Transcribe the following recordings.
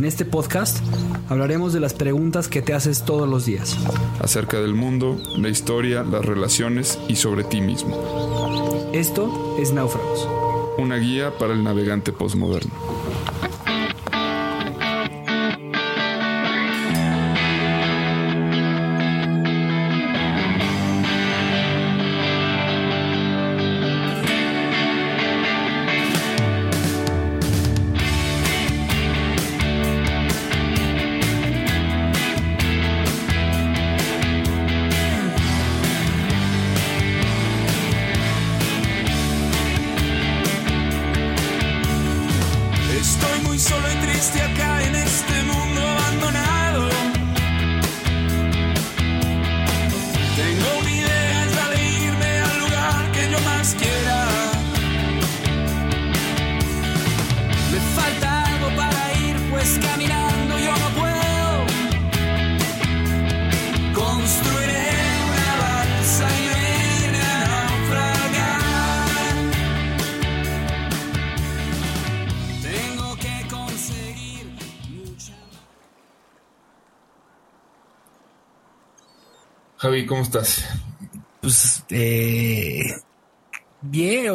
En este podcast hablaremos de las preguntas que te haces todos los días. Acerca del mundo, la historia, las relaciones y sobre ti mismo. Esto es Náufragos. Una guía para el navegante postmoderno.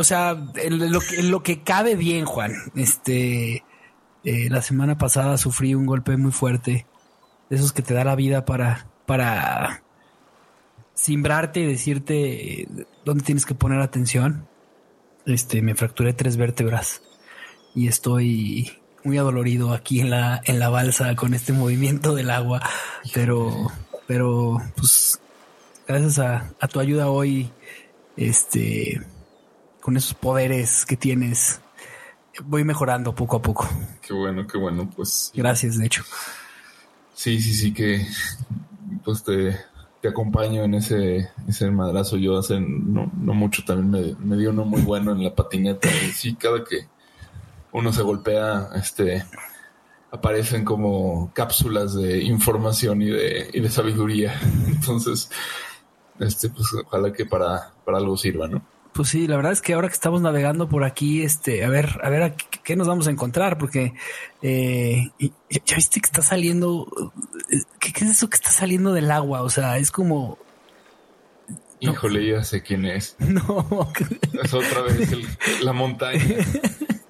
O sea, en lo, que, cabe bien, Juan. Este, eh, la semana pasada sufrí un golpe muy fuerte, de esos que te da la vida para, para simbrarte y decirte dónde tienes que poner atención. Este, me fracturé tres vértebras y estoy muy adolorido aquí en la, en la balsa con este movimiento del agua, pero, pero, pues gracias a, tu ayuda hoy, este, con esos poderes que tienes, voy mejorando poco a poco. Qué bueno, qué bueno, pues. Gracias, de hecho. Sí, sí, sí, que pues te, acompaño en ese, ese madrazo. Yo hace no, mucho también me, me dio uno muy bueno en la patineta. Y sí, cada que uno se golpea, este, aparecen como cápsulas de información y de, y de sabiduría. Entonces, este, pues ojalá que para, para algo sirva, ¿no? Pues sí, la verdad es que ahora que estamos navegando por aquí, este, a ver, a ver qué, nos vamos a encontrar, porque eh, ya, viste que está saliendo, eh, ¿qué, es eso que está saliendo del agua? O sea, es como Híjole, ya sé quién es. No. Es otra vez la montaña.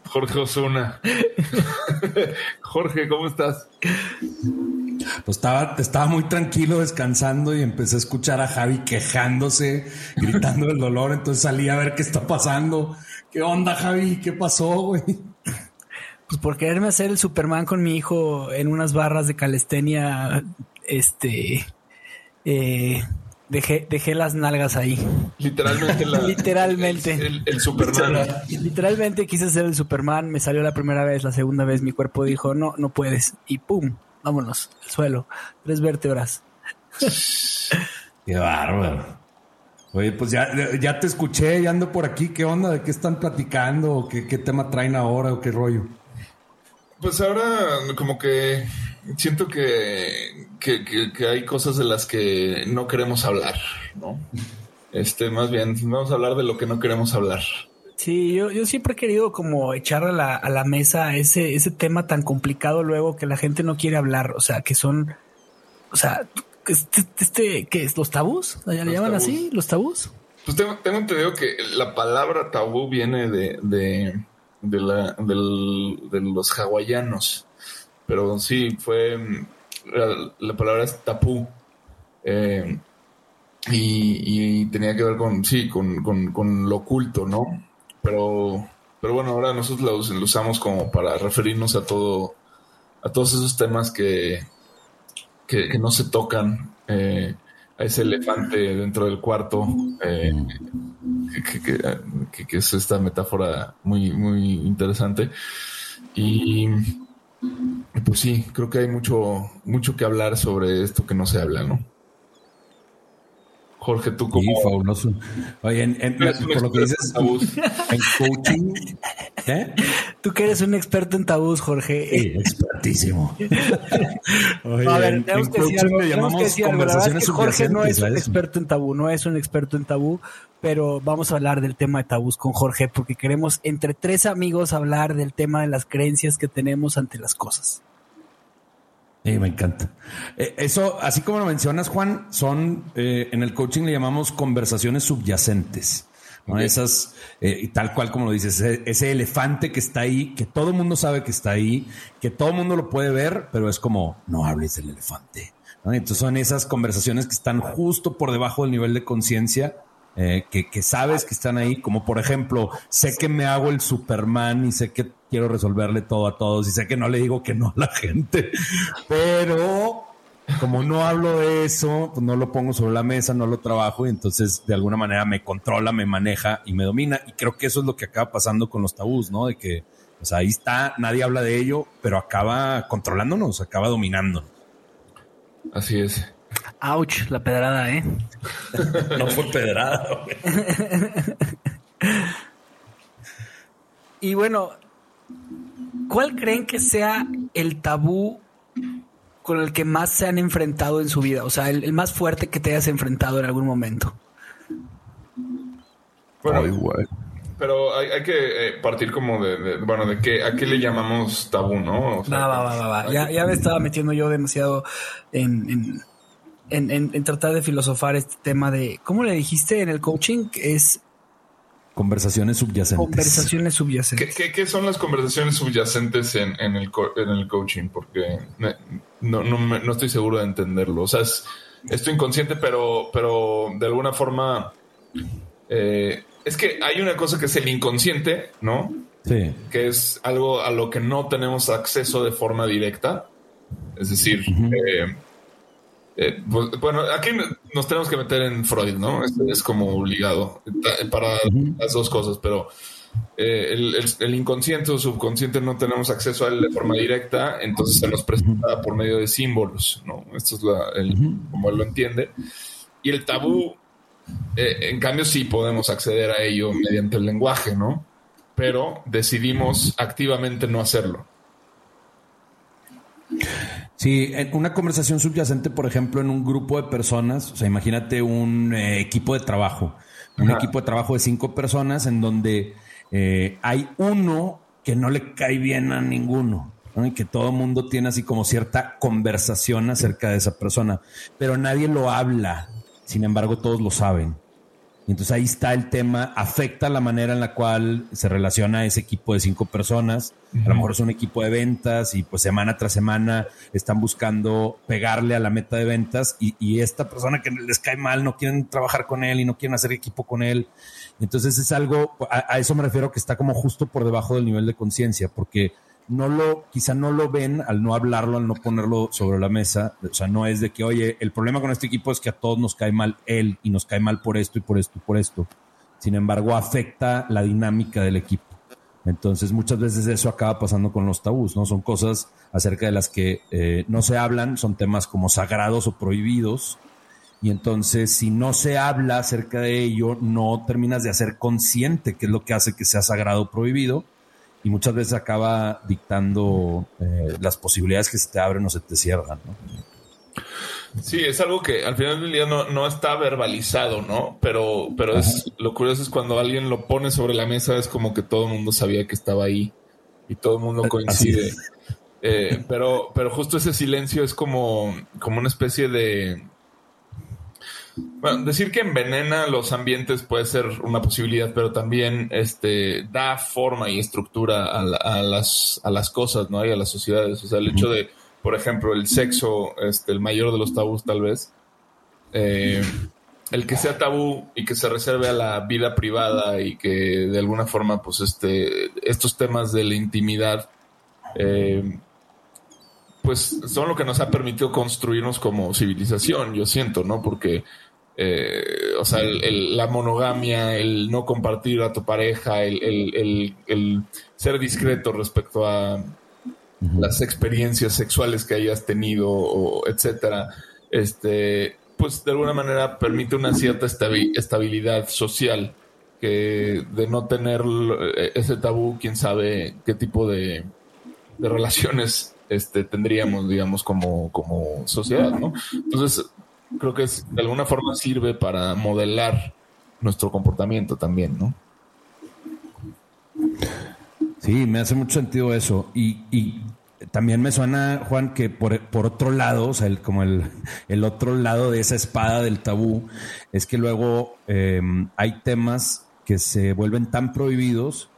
Jorge Osuna. Jorge, ¿cómo estás? Pues estaba, estaba muy tranquilo descansando y empecé a escuchar a Javi quejándose, gritando el dolor. Entonces salí a ver qué está pasando. ¿Qué onda, Javi? ¿Qué pasó, güey? Pues por quererme hacer el Superman con mi hijo en unas barras de calistenia, este, eh, Dejé, dejé las nalgas ahí. Literalmente. literalmente. El, Superman. Literalmente quise ser el Superman. Me salió la primera vez, la segunda vez mi cuerpo dijo, no, no puedes. Y pum, vámonos, el suelo. Tres vértebras. Qué bárbaro. Oye, pues ya, ya te escuché, ya ando por aquí. ¿Qué onda? ¿De qué están platicando? ¿Qué, qué tema traen ahora o qué rollo? Pues ahora como que siento que, que, hay cosas de las que no queremos hablar, ¿no? Este, más bien, vamos a hablar de lo que no queremos hablar. Sí, yo, yo siempre he querido como echar a la, a la mesa ese, ese tema tan complicado luego que la gente no quiere hablar, o sea, que son, o sea, este, este ¿qué es? ¿Los tabús? ¿Ya le llaman así? ¿Los tabús? Pues tengo, tengo entendido que la palabra tabú viene de, de, de, la, de los hawaianos pero sí, fue, la, palabra es tapú. Eh, y, tenía que ver con, sí, con, lo oculto, ¿no? Pero, pero bueno, ahora nosotros lo, usamos como para referirnos a todo, a todos esos temas que, que, no se tocan, eh, a ese elefante dentro del cuarto, eh, que, que, es esta metáfora muy, muy interesante. Y pues sí, creo que hay mucho, mucho que hablar sobre esto que no se habla, ¿no? Jorge, tú como... Sí, fabuloso. Oye, en, en, por lo que dices, en coaching... ¿eh? Tú que eres un experto en tabús, Jorge. Sí, expertísimo. Oye, a ver, tenemos que decir algo. Tenemos que decir algo. La verdad es que Jorge no es un experto en tabú, no es un experto en tabú, pero vamos a hablar del tema de tabús con Jorge porque queremos entre tres amigos hablar del tema de las creencias que tenemos ante las cosas. Sí, me encanta. Eh, eso, así como lo mencionas, Juan, son eh, en el coaching le llamamos conversaciones subyacentes. ¿no? Esas, eh, tal cual como lo dices, ese, elefante que está ahí, que todo el mundo sabe que está ahí, que todo el mundo lo puede ver, pero es como, no hables del elefante. Entonces son esas conversaciones que están justo por debajo del nivel de conciencia eh, que, sabes que están ahí, como por ejemplo, sé que me hago el Superman y sé que quiero resolverle todo a todos y sé que no le digo que no a la gente, pero como no hablo de eso, pues no lo pongo sobre la mesa, no lo trabajo y entonces de alguna manera me controla, me maneja y me domina. Y creo que eso es lo que acaba pasando con los tabús, ¿no? De que, ahí está, nadie habla de ello, pero acaba controlándonos, acaba dominándonos. Así es. Ouch, la pedrada, ¿eh? no fue pedrada, y bueno, ¿cuál creen que sea el tabú con el que más se han enfrentado en su vida? O sea, el, más fuerte que te hayas enfrentado en algún momento. Bueno, igual. Pero hay, que eh, partir como de, bueno, de qué, a qué le llamamos tabú, ¿no? va, va, va, va. Ya, ya, me estaba metiendo yo demasiado en en, tratar de filosofar este tema de, ¿cómo le dijiste en el coaching? Es Conversaciones subyacentes. Conversaciones subyacentes. ¿Qué, son las conversaciones subyacentes en, en, el, en el coaching? Porque no, no, estoy seguro de entenderlo. O sea, es, esto inconsciente, pero, pero de alguna forma... Eh, es que hay una cosa que es el inconsciente, ¿no? Sí. Que es algo a lo que no tenemos acceso de forma directa. Es decir, eh, pues, bueno, aquí nos tenemos que meter en Freud, ¿no? Es, como obligado para las dos cosas, pero eh, el, inconsciente o subconsciente no tenemos acceso a él de forma directa, entonces se nos presenta por medio de símbolos, ¿no? Esto es el, como él lo entiende. Y el tabú, eh, en cambio, sí podemos acceder a ello mediante el lenguaje, ¿no? Pero decidimos activamente no hacerlo. Sí, una conversación subyacente, por ejemplo, en un grupo de personas, o sea, imagínate un eh, equipo de trabajo, un equipo de trabajo de cinco personas en donde eh, hay uno que no le cae bien a ninguno. Y que todo el mundo tiene así como cierta conversación acerca de esa persona, pero nadie lo habla, sin embargo todos lo saben. Y entonces ahí está el tema, afecta la manera en la cual se relaciona ese equipo de cinco personas. A lo mejor es un equipo de ventas y pues semana tras semana están buscando pegarle a la meta de ventas y, esta persona que les cae mal no quieren trabajar con él y no quieren hacer equipo con él. Entonces es algo, a eso me refiero que está como justo por debajo del nivel de conciencia, porque no lo, quizá no lo ven al no hablarlo, al no ponerlo sobre la mesa. O sea, no es de que, oye, el problema con este equipo es que a todos nos cae mal él y nos cae mal por esto y por esto y por esto. Sin embargo, afecta la dinámica del equipo. Entonces, muchas veces eso acaba pasando con los tabús, ¿no? Son cosas acerca de las que eh, no se hablan, son temas como sagrados o prohibidos. Y entonces, si no se habla acerca de ello, no terminas de hacer consciente qué es lo que hace que sea sagrado o prohibido y muchas veces acaba dictando eh, las posibilidades que se te abren o se te cierran. ¿no? Sí, es algo que al final del día no, no está verbalizado, ¿no? Pero, pero es, lo curioso es cuando alguien lo pone sobre la mesa, es como que todo el mundo sabía que estaba ahí y todo el mundo coincide. Eh, pero, pero justo ese silencio es como, como una especie de, bueno, decir que envenena los ambientes puede ser una posibilidad, pero también este, da forma y estructura a, las, a las cosas, ¿no? Y a las sociedades. O sea, el hecho de, por ejemplo, el sexo, este, el mayor de los tabús tal vez, eh, el que sea tabú y que se reserve a la vida privada y que de alguna forma, pues, este, estos temas de la intimidad, eh, pues son lo que nos ha permitido construirnos como civilización, yo siento, ¿no? Porque eh, o sea, la monogamia, el no compartir a tu pareja, el, ser discreto respecto a las experiencias sexuales que hayas tenido, o etcétera. Este, pues de alguna manera permite una cierta estabilidad social que de no tener ese tabú, quién sabe qué tipo de, relaciones este, tendríamos, digamos, como, como sociedad, ¿no? Entonces, creo que de alguna forma sirve para modelar nuestro comportamiento también, ¿no? Sí, me hace mucho sentido eso. Y, también me suena, Juan, que por, otro lado, o sea, el, como el, el, otro lado de esa espada del tabú, es que luego em, hay temas que se vuelven tan prohibidos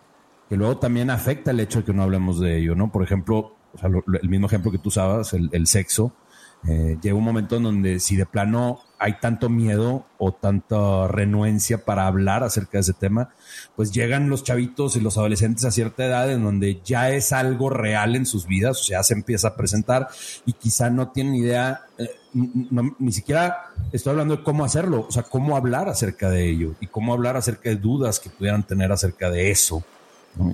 que luego también afecta el hecho de que no hablemos de ello, ¿no? Por ejemplo, el mismo ejemplo que tú usabas, el, sexo, eh, llega un momento en donde si de plano hay tanto miedo o tanta renuencia para hablar acerca de ese tema, pues llegan los chavitos y los adolescentes a cierta edad en donde ya es algo real en sus vidas, o sea, se empieza a presentar y quizá no tienen idea, eh, ni siquiera estoy hablando de cómo hacerlo, o sea, cómo hablar acerca de ello y cómo hablar acerca de dudas que pudieran tener acerca de eso.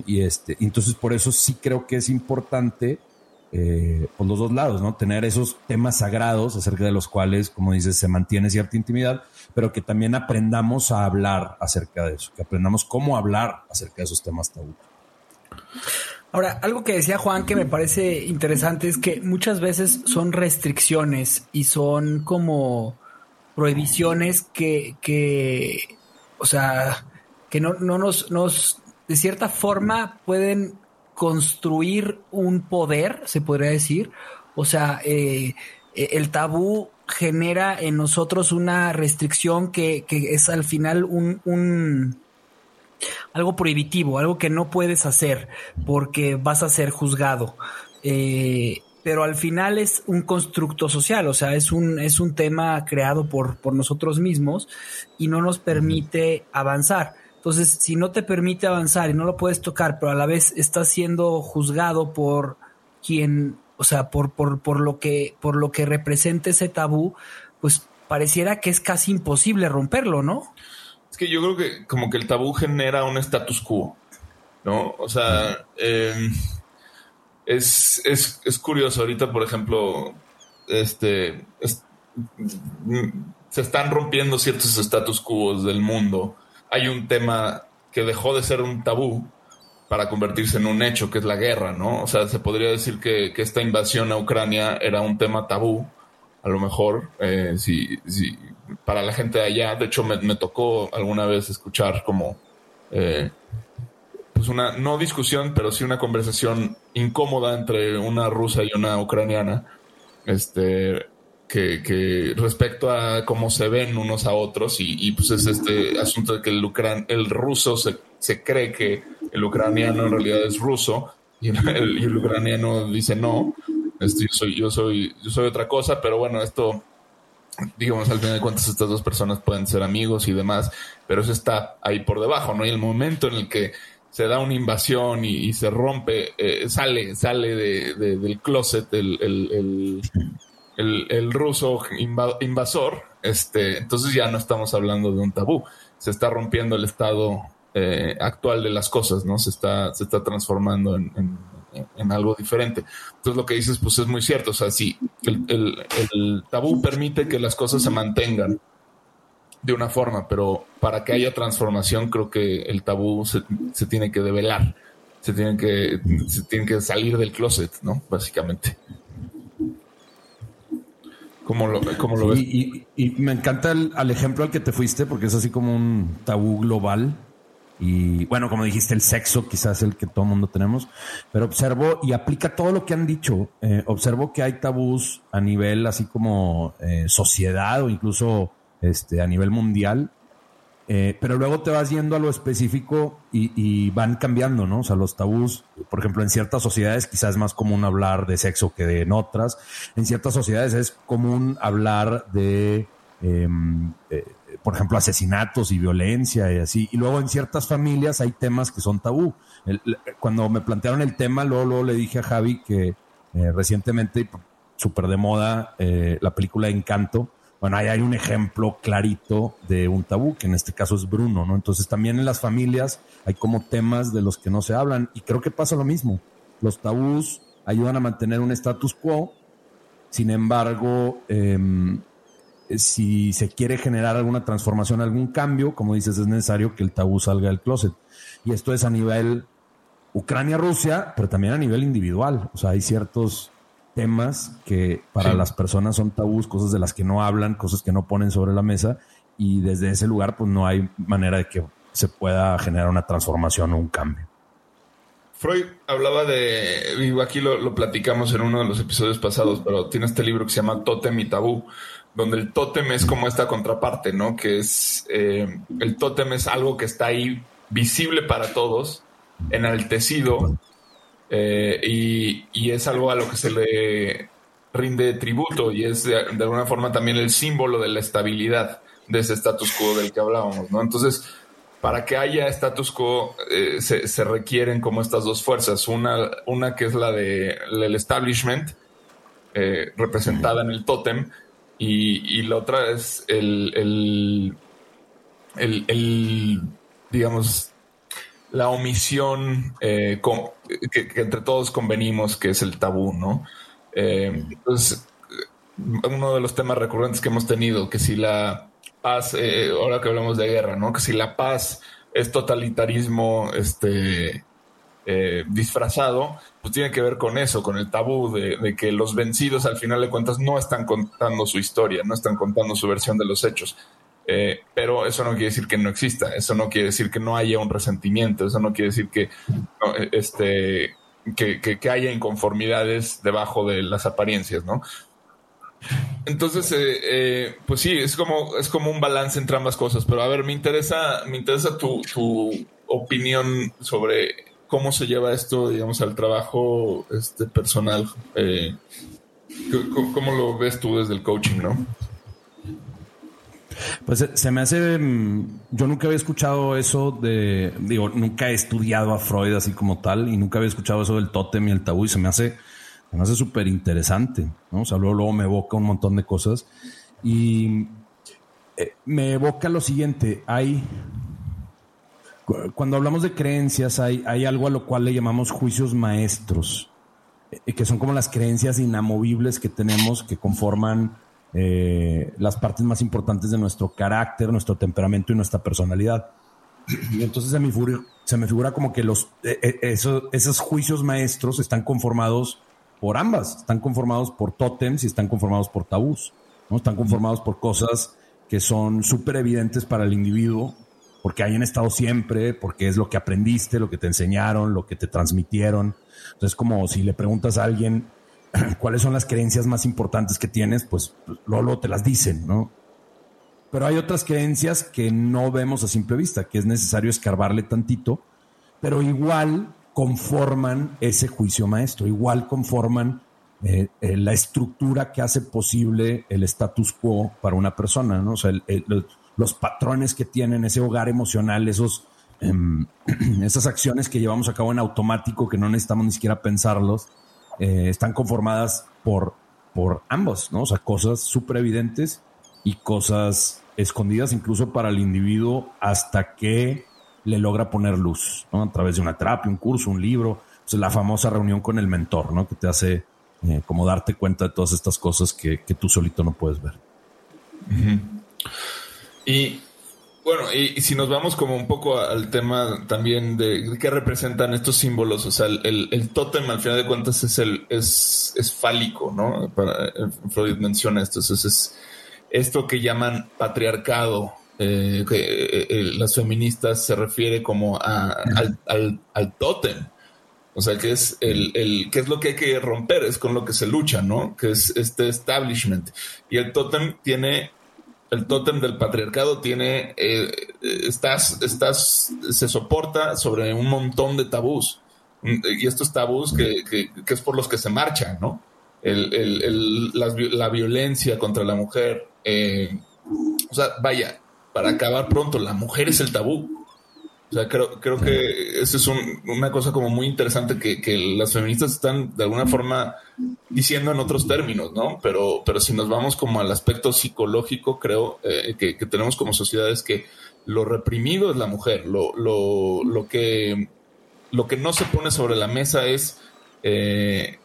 Y este, entonces por eso sí creo que es importante eh, por los dos lados, ¿no? Tener esos temas sagrados acerca de los cuales, como dices, se mantiene cierta intimidad, pero que también aprendamos a hablar acerca de eso, que aprendamos cómo hablar acerca de esos temas tabú. Ahora, algo que decía Juan que me parece interesante es que muchas veces son restricciones y son como prohibiciones que, que o sea, que no, no nos, nos, de cierta forma pueden construir un poder, se podría decir. O sea, eh, eh, el tabú genera en nosotros una restricción que, es al final un, algo prohibitivo, algo que no puedes hacer porque vas a ser juzgado. Eh, pero al final es un constructo social, o sea, es un, es un tema creado por, por nosotros mismos y no nos permite avanzar. Entonces, si no te permite avanzar y no lo puedes tocar, pero a la vez estás siendo juzgado por quien, o sea, por, por, por lo que, por lo que representa ese tabú, pues pareciera que es casi imposible romperlo, ¿no? Es que yo creo que como que el tabú genera un status quo, ¿no? O sea, em, es, es, curioso. Ahorita, por ejemplo, este, se están rompiendo ciertos status quo del mundo hay un tema que dejó de ser un tabú para convertirse en un hecho, que es la guerra, ¿no? O sea, se podría decir que, esta invasión a Ucrania era un tema tabú, a lo mejor, eh, si, para la gente de allá. De hecho, me, tocó alguna vez escuchar como, eh, pues una, no discusión, pero sí una conversación incómoda entre una rusa y una ucraniana, este, que, respecto a cómo se ven unos a otros y, pues es este asunto de que el, el ruso se, se, cree que el ucraniano en realidad es ruso y el, ucraniano dice no, este, yo, soy, yo, soy, yo soy otra cosa, pero bueno, esto, digamos, al final de cuentas estas dos personas pueden ser amigos y demás, pero eso está ahí por debajo, ¿no? Y el momento en el que se da una invasión y, se rompe, eh, sale, sale de, del closet el, el, ruso invasor, este, entonces ya no estamos hablando de un tabú, se está rompiendo el estado eh, actual de las cosas, ¿no? Se está, se está transformando en, algo diferente. Entonces lo que dices, pues es muy cierto, o sea, sí, el, tabú permite que las cosas se mantengan de una forma, pero para que haya transformación creo que el tabú se, se tiene que develar, se tiene que, se tiene que salir del closet, ¿no? Básicamente. ¿Cómo lo, lo ves? Y, me encanta el, al ejemplo al que te fuiste, porque es así como un tabú global. Y bueno, como dijiste, el sexo quizás el que todo el mundo tenemos, pero observo y aplica todo lo que han dicho. Eh, observo que hay tabús a nivel así como eh, sociedad o incluso este, a nivel mundial eh, pero luego te vas yendo a lo específico y, van cambiando, ¿no? O sea, los tabús, por ejemplo, en ciertas sociedades quizás es más común hablar de sexo que de en otras. En ciertas sociedades es común hablar de, em, eh, por ejemplo, asesinatos y violencia y así. Y luego en ciertas familias hay temas que son tabú. cuando me plantearon el tema, luego, luego le dije a Javi que eh, recientemente, súper de moda, la película Encanto bueno, ahí hay un ejemplo clarito de un tabú, que en este caso es Bruno, ¿no? Entonces también en las familias hay como temas de los que no se hablan y creo que pasa lo mismo. Los tabús ayudan a mantener un status quo, sin embargo, em, si se quiere generar alguna transformación, algún cambio, como dices, es necesario que el tabú salga del closet. Y esto es a nivel Ucrania-Rusia, pero también a nivel individual. O sea, hay ciertos temas que para las personas son tabús, cosas de las que no hablan, cosas que no ponen sobre la mesa. Y desde ese lugar, pues no hay manera de que se pueda generar una transformación o un cambio. Freud hablaba de, digo, aquí lo, platicamos en uno de los episodios pasados, pero tiene este libro que se llama Tótem y Tabú, donde el tótem es como esta contraparte, ¿no? Que es, eh, el tótem es algo que está ahí visible para todos, enaltecido, eh, y, es algo a lo que se le rinde tributo y es de, de, alguna forma también el símbolo de la estabilidad de ese status quo del que hablábamos, ¿no? Entonces, para que haya status quo eh, se, requieren como estas dos fuerzas. Una, una que es la de el establishment, eh, representada en el tótem, y, la otra es el, el, digamos, la omisión eh, que, entre todos convenimos que es el tabú, ¿no? entonces, uno de los temas recurrentes que hemos tenido, que si la paz, eh, ahora que hablamos de guerra, ¿no? Que si la paz es totalitarismo este, eh, disfrazado, pues tiene que ver con eso, con el tabú de, que los vencidos al final de cuentas no están contando su historia, no están contando su versión de los hechos. Eh, pero eso no quiere decir que no exista, eso no quiere decir que no haya un resentimiento, eso no quiere decir que, este, que, que haya inconformidades debajo de las apariencias, ¿no? Entonces, eh, eh, pues sí, es como, es como un balance entre ambas cosas. Pero a ver, me interesa, me interesa tu, opinión sobre cómo se lleva esto, digamos, al trabajo este, personal. Eh, ¿cómo, lo ves tú desde el coaching, no? Pues se me hace. Mm, yo nunca había escuchado eso de. Digo, nunca he estudiado a Freud así como tal y nunca había escuchado eso del tótem y el tabú y se me hace me hace súper interesante, ¿no? O sea, luego, me evoca un montón de cosas y eh, me evoca lo siguiente, hay, cuando hablamos de creencias, hay, hay algo a lo cual le llamamos juicios maestros, eh, que son como las creencias inamovibles que tenemos que conforman eh, las partes más importantes de nuestro carácter, nuestro temperamento y nuestra personalidad. Y entonces se me figura, como que los, esos, esos juicios maestros están conformados por ambas. Están conformados por tótems y están conformados por tabús. ¿no? Están conformados por cosas que son súper evidentes para el individuo, porque hayan estado siempre, porque es lo que aprendiste, lo que te enseñaron, lo que te transmitieron. Entonces, como si le preguntas a alguien cuáles son las creencias más importantes que tienes, pues luego te las dicen, ¿no? Pero hay otras creencias que no vemos a simple vista, que es necesario escarbarle tantito, pero igual conforman ese juicio maestro, igual conforman eh, eh, la estructura que hace posible el status quo para una persona, ¿no? O sea, los patrones que tienen ese hogar emocional, esos, em, esas acciones que llevamos a cabo en automático, que no necesitamos ni siquiera pensarlos, eh, están conformadas por, por ambos, ¿no? O sea, cosas súper evidentes y cosas escondidas incluso para el individuo hasta que le logra poner luz, ¿no? A través de una terapia, un curso, un libro, la famosa reunión con el mentor, ¿no? Que te hace eh, como darte cuenta de todas estas cosas que, tú solito no puedes ver. Y bueno, y, si nos vamos como un poco al tema también de, qué representan estos símbolos, o sea, el, el, tótem al final de cuentas es el es, es fálico, ¿no? Para, eh, Freud menciona esto, entonces es esto que llaman patriarcado, eh, que eh, las feministas se refiere como al, al, tótem. O sea, que es el, el, es lo que hay que romper, es con lo que se lucha, ¿no? Que es este establishment. Y el tótem tiene, el tótem del patriarcado tiene, estás, estás, se soporta sobre un montón de tabús. Y estos tabús que, que, es por los que se marchan, ¿no? El, la, violencia contra la mujer. o sea, vaya, para acabar pronto. La mujer es el tabú. O sea, creo, creo que eso es una cosa como muy interesante que, las feministas están de alguna forma diciendo en otros términos, ¿no? Pero, pero si nos vamos como al aspecto psicológico, creo eh, que, tenemos como sociedades que lo reprimido es la mujer, lo, lo, lo, que, lo que no se pone sobre la mesa es eh,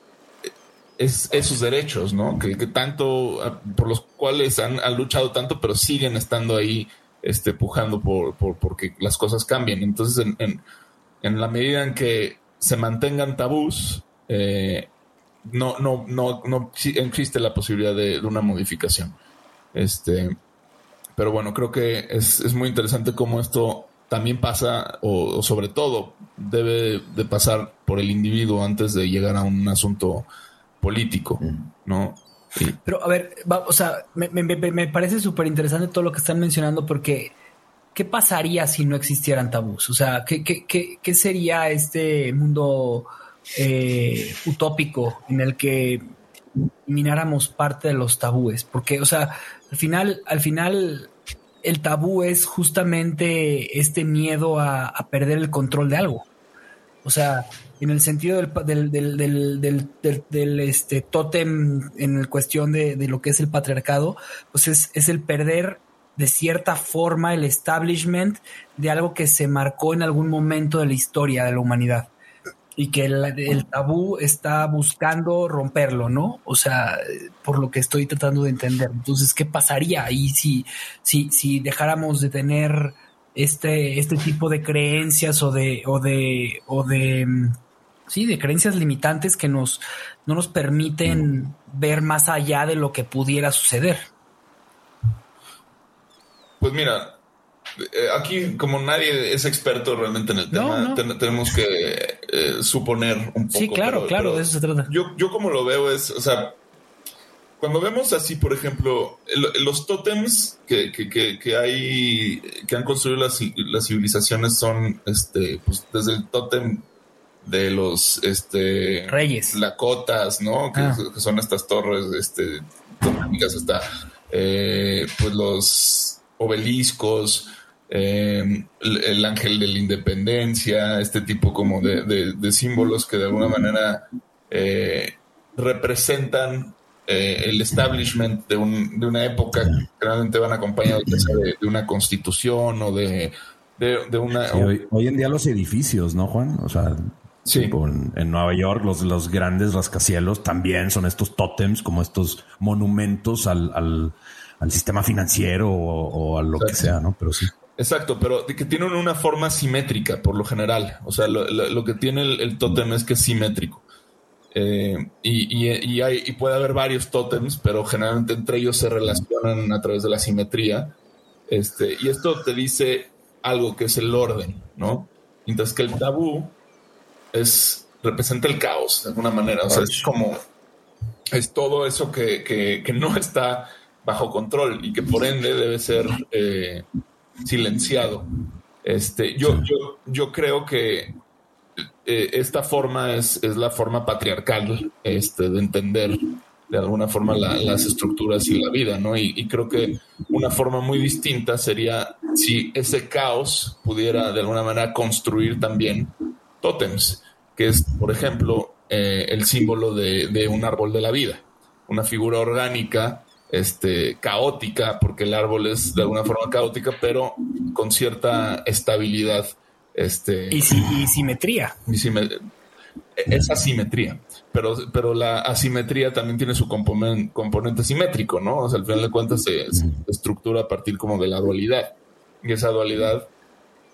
es esos derechos, ¿no? Que, tanto, por los cuales han, luchado tanto, pero siguen estando ahí, este, pujando por, por porque las cosas cambien. Entonces, en, en, la medida en que se mantengan tabús, eh, no, no, no, no existe la posibilidad de, una modificación. Este, pero bueno, creo que es, es muy interesante cómo esto también pasa, o, sobre todo, debe de pasar por el individuo antes de llegar a un asunto político, ¿no? Pero a ver, o sea, me, parece súper interesante todo lo que están mencionando porque ¿qué pasaría si no existieran tabús? O sea, ¿qué, qué, qué, sería este mundo eh, utópico en el que elimináramos parte de los tabúes? Porque, o sea, al final, al final el tabú es justamente este miedo a, perder el control de algo. O sea, en el sentido del, del, del, del, este, tótem en cuestión de, lo que es el patriarcado, pues es, es el perder de cierta forma el establishment de algo que se marcó en algún momento de la historia de la humanidad y que el, tabú está buscando romperlo, ¿no? O sea, por lo que estoy tratando de entender. Entonces, ¿qué pasaría ahí si, si, si dejáramos de tener este, este tipo de creencias o de, o de, o de, sí, de creencias limitantes que nos, no nos permiten ver más allá de lo que pudiera suceder? Pues mira, eh, aquí, como nadie es experto realmente en el tema, tenemos que eh, suponer un poco. Sí, claro, claro, de eso se trata. Yo, yo como lo veo es, o sea, cuando vemos así, por ejemplo, los tótems que, que, hay, que han construido las, las, civilizaciones son, este, pues desde el tótem de los, este, reyes, lakotas, ¿no? Que, ah. son estas torres, este, hasta, eh, pues los obeliscos, eh, el, ángel de la independencia, este tipo como de, símbolos que de alguna manera eh, representan eh, el establishment de, una época que realmente van acompañados de, de una constitución o de, una... hoy, en día los edificios, ¿no, Juan? O sea, en, Nueva York los, los grandes rascacielos también son estos tótems, como estos monumentos al, sistema financiero o, a lo que sea, ¿no? Pero sí. Exacto, pero que tienen una forma simétrica por lo general. O sea, lo, que tiene el, tótem es que es simétrico. Eh, y, hay, y puede haber varios tótems, pero generalmente entre ellos se relacionan a través de la simetría. Este, y esto te dice algo que es el orden, ¿no? Mientras que el tabú es, representa el caos de alguna manera. O sea, es como, es todo eso que, que, no está bajo control y que por ende debe ser eh, silenciado. Este, yo, yo, yo creo que eh, esta forma es, es, la forma patriarcal este, de entender de alguna forma las estructuras y la vida, ¿no? Y, creo que una forma muy distinta sería si ese caos pudiera de alguna manera construir también tótems, que es, por ejemplo, eh, el símbolo de, de, un árbol de la vida, una figura orgánica este, caótica, porque el árbol es de alguna forma caótica, pero con cierta estabilidad. Este, y, simetría. es asimetría, pero, pero la asimetría también tiene su componente, componente simétrico, ¿no? O sea, al final de cuentas se, estructura a partir como de la dualidad. Y esa dualidad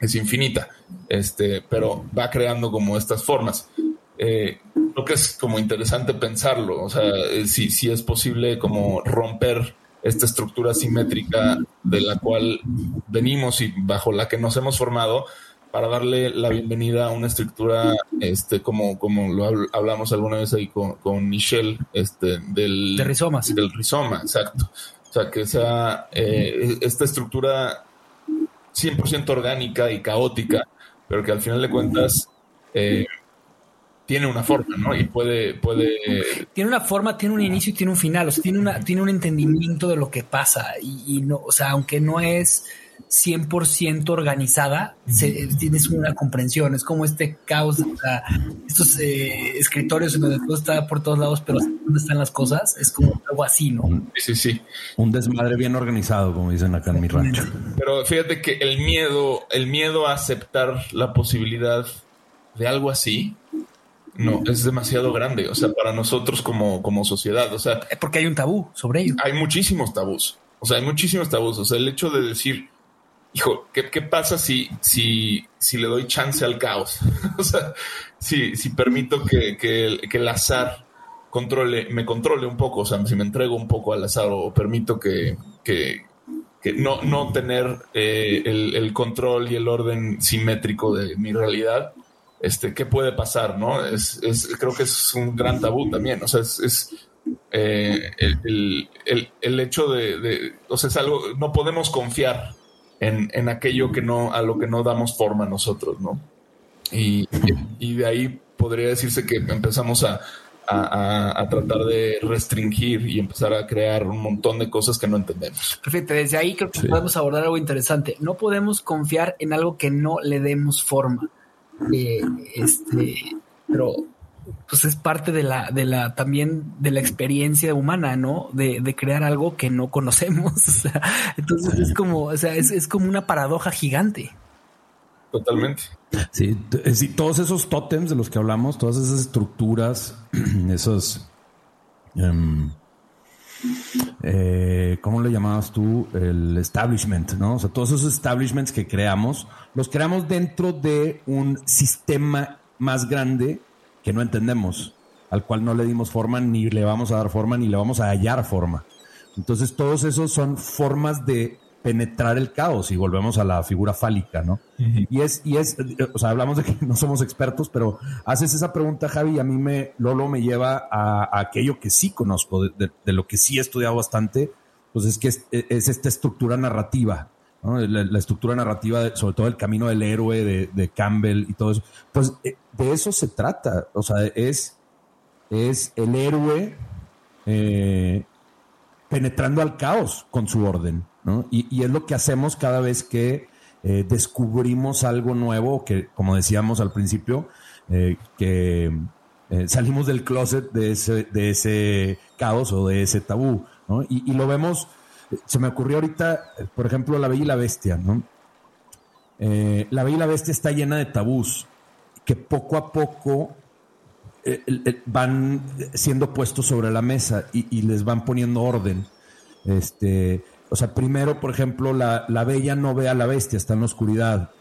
es infinita, este, pero va creando como estas formas. Eh, creo que es como interesante pensarlo, o sea, eh, si, si es posible como romper esta estructura simétrica de la cual venimos y bajo la que nos hemos formado para darle la bienvenida a una estructura, este, como, como lo hablamos alguna vez ahí con, con Michelle, este, del, de rizomas. del rizoma, exacto. O sea, que sea eh, esta estructura 100% orgánica y caótica, pero que al final de cuentas eh, tiene una forma, ¿no? Y puede, puede. Tiene una forma, tiene un inicio y tiene un final. O sea, tiene una, tiene un entendimiento de lo que pasa. Y, no, o sea, aunque no es 100% organizada, tienes una comprensión. Es como este caos, o sea, estos eh, escritorios en donde todo está por todos lados, pero dónde están las cosas, es como algo así, ¿no? Sí, sí, sí. Un desmadre bien organizado, como dicen acá en mi rancho. Pero fíjate que el miedo, el miedo a aceptar la posibilidad de algo así, no, es demasiado grande, o sea, para nosotros como, como sociedad, o sea... Eh, porque hay un tabú sobre ello. Hay muchísimos tabús, o sea, hay muchísimos tabús, o sea, el hecho de decir, hijo, ¿qué, qué pasa si, si, si le doy chance al caos? o sea, si, si permito que, que, el azar controle, me controle un poco, o sea, si me entrego un poco al azar o permito que, que, no, no tener eh, el, control y el orden simétrico de mi realidad, este, qué puede pasar, ¿no? Es, es, creo que es un gran tabú también, o sea, es, es eh, el, el, el, hecho de, de, o sea, es algo, no podemos confiar en, en, aquello que no, a lo que no damos forma nosotros, ¿no? Y, y de ahí podría decirse que empezamos a, a, a, tratar de restringir y empezar a crear un montón de cosas que no entendemos. Perfecto, desde ahí creo que sí. podemos abordar algo interesante. No podemos confiar en algo que no le demos forma. Eh, este, pero pues es parte de la, de la, también de la experiencia humana, ¿no? De, de crear algo que no conocemos. O sea, entonces sí. es como, o sea, es, es, como una paradoja gigante. Totalmente. Sí, sí, todos esos tótems de los que hablamos, todas esas estructuras, esos, um, eh, ¿cómo le llamabas tú? El establishment, ¿no? O sea, todos esos establishments que creamos, los creamos dentro de un sistema más grande que no entendemos, al cual no le dimos forma, ni le vamos a dar forma, ni le vamos a hallar forma. Entonces, todos esos son formas de penetrar el caos y volvemos a la figura fálica, ¿no? Uh -huh. Y es, y es, o sea, hablamos de que no somos expertos, pero haces esa pregunta, Javi, y a mí me, Lolo me lleva a, a aquello que sí conozco, de, de, de, lo que sí he estudiado bastante, pues es que es, es esta estructura narrativa, la, estructura narrativa, sobre todo el camino del héroe de, de, Campbell y todo eso, pues eh, de eso se trata, o sea, es, es el héroe eh, penetrando al caos con su orden. Y, es lo que hacemos cada vez que eh, descubrimos algo nuevo, que como decíamos al principio, eh, que salimos del closet de ese, de ese caos o de ese tabú. Y, y, lo vemos, se me ocurrió ahorita, por ejemplo, La Bella y la Bestia. ¿no? Eh, la Bella y la Bestia está llena de tabús que poco a poco eh, van siendo puestos sobre la mesa y, les van poniendo orden. Este, o sea, primero, por ejemplo, la, la bella no ve a la bestia, está en la oscuridad.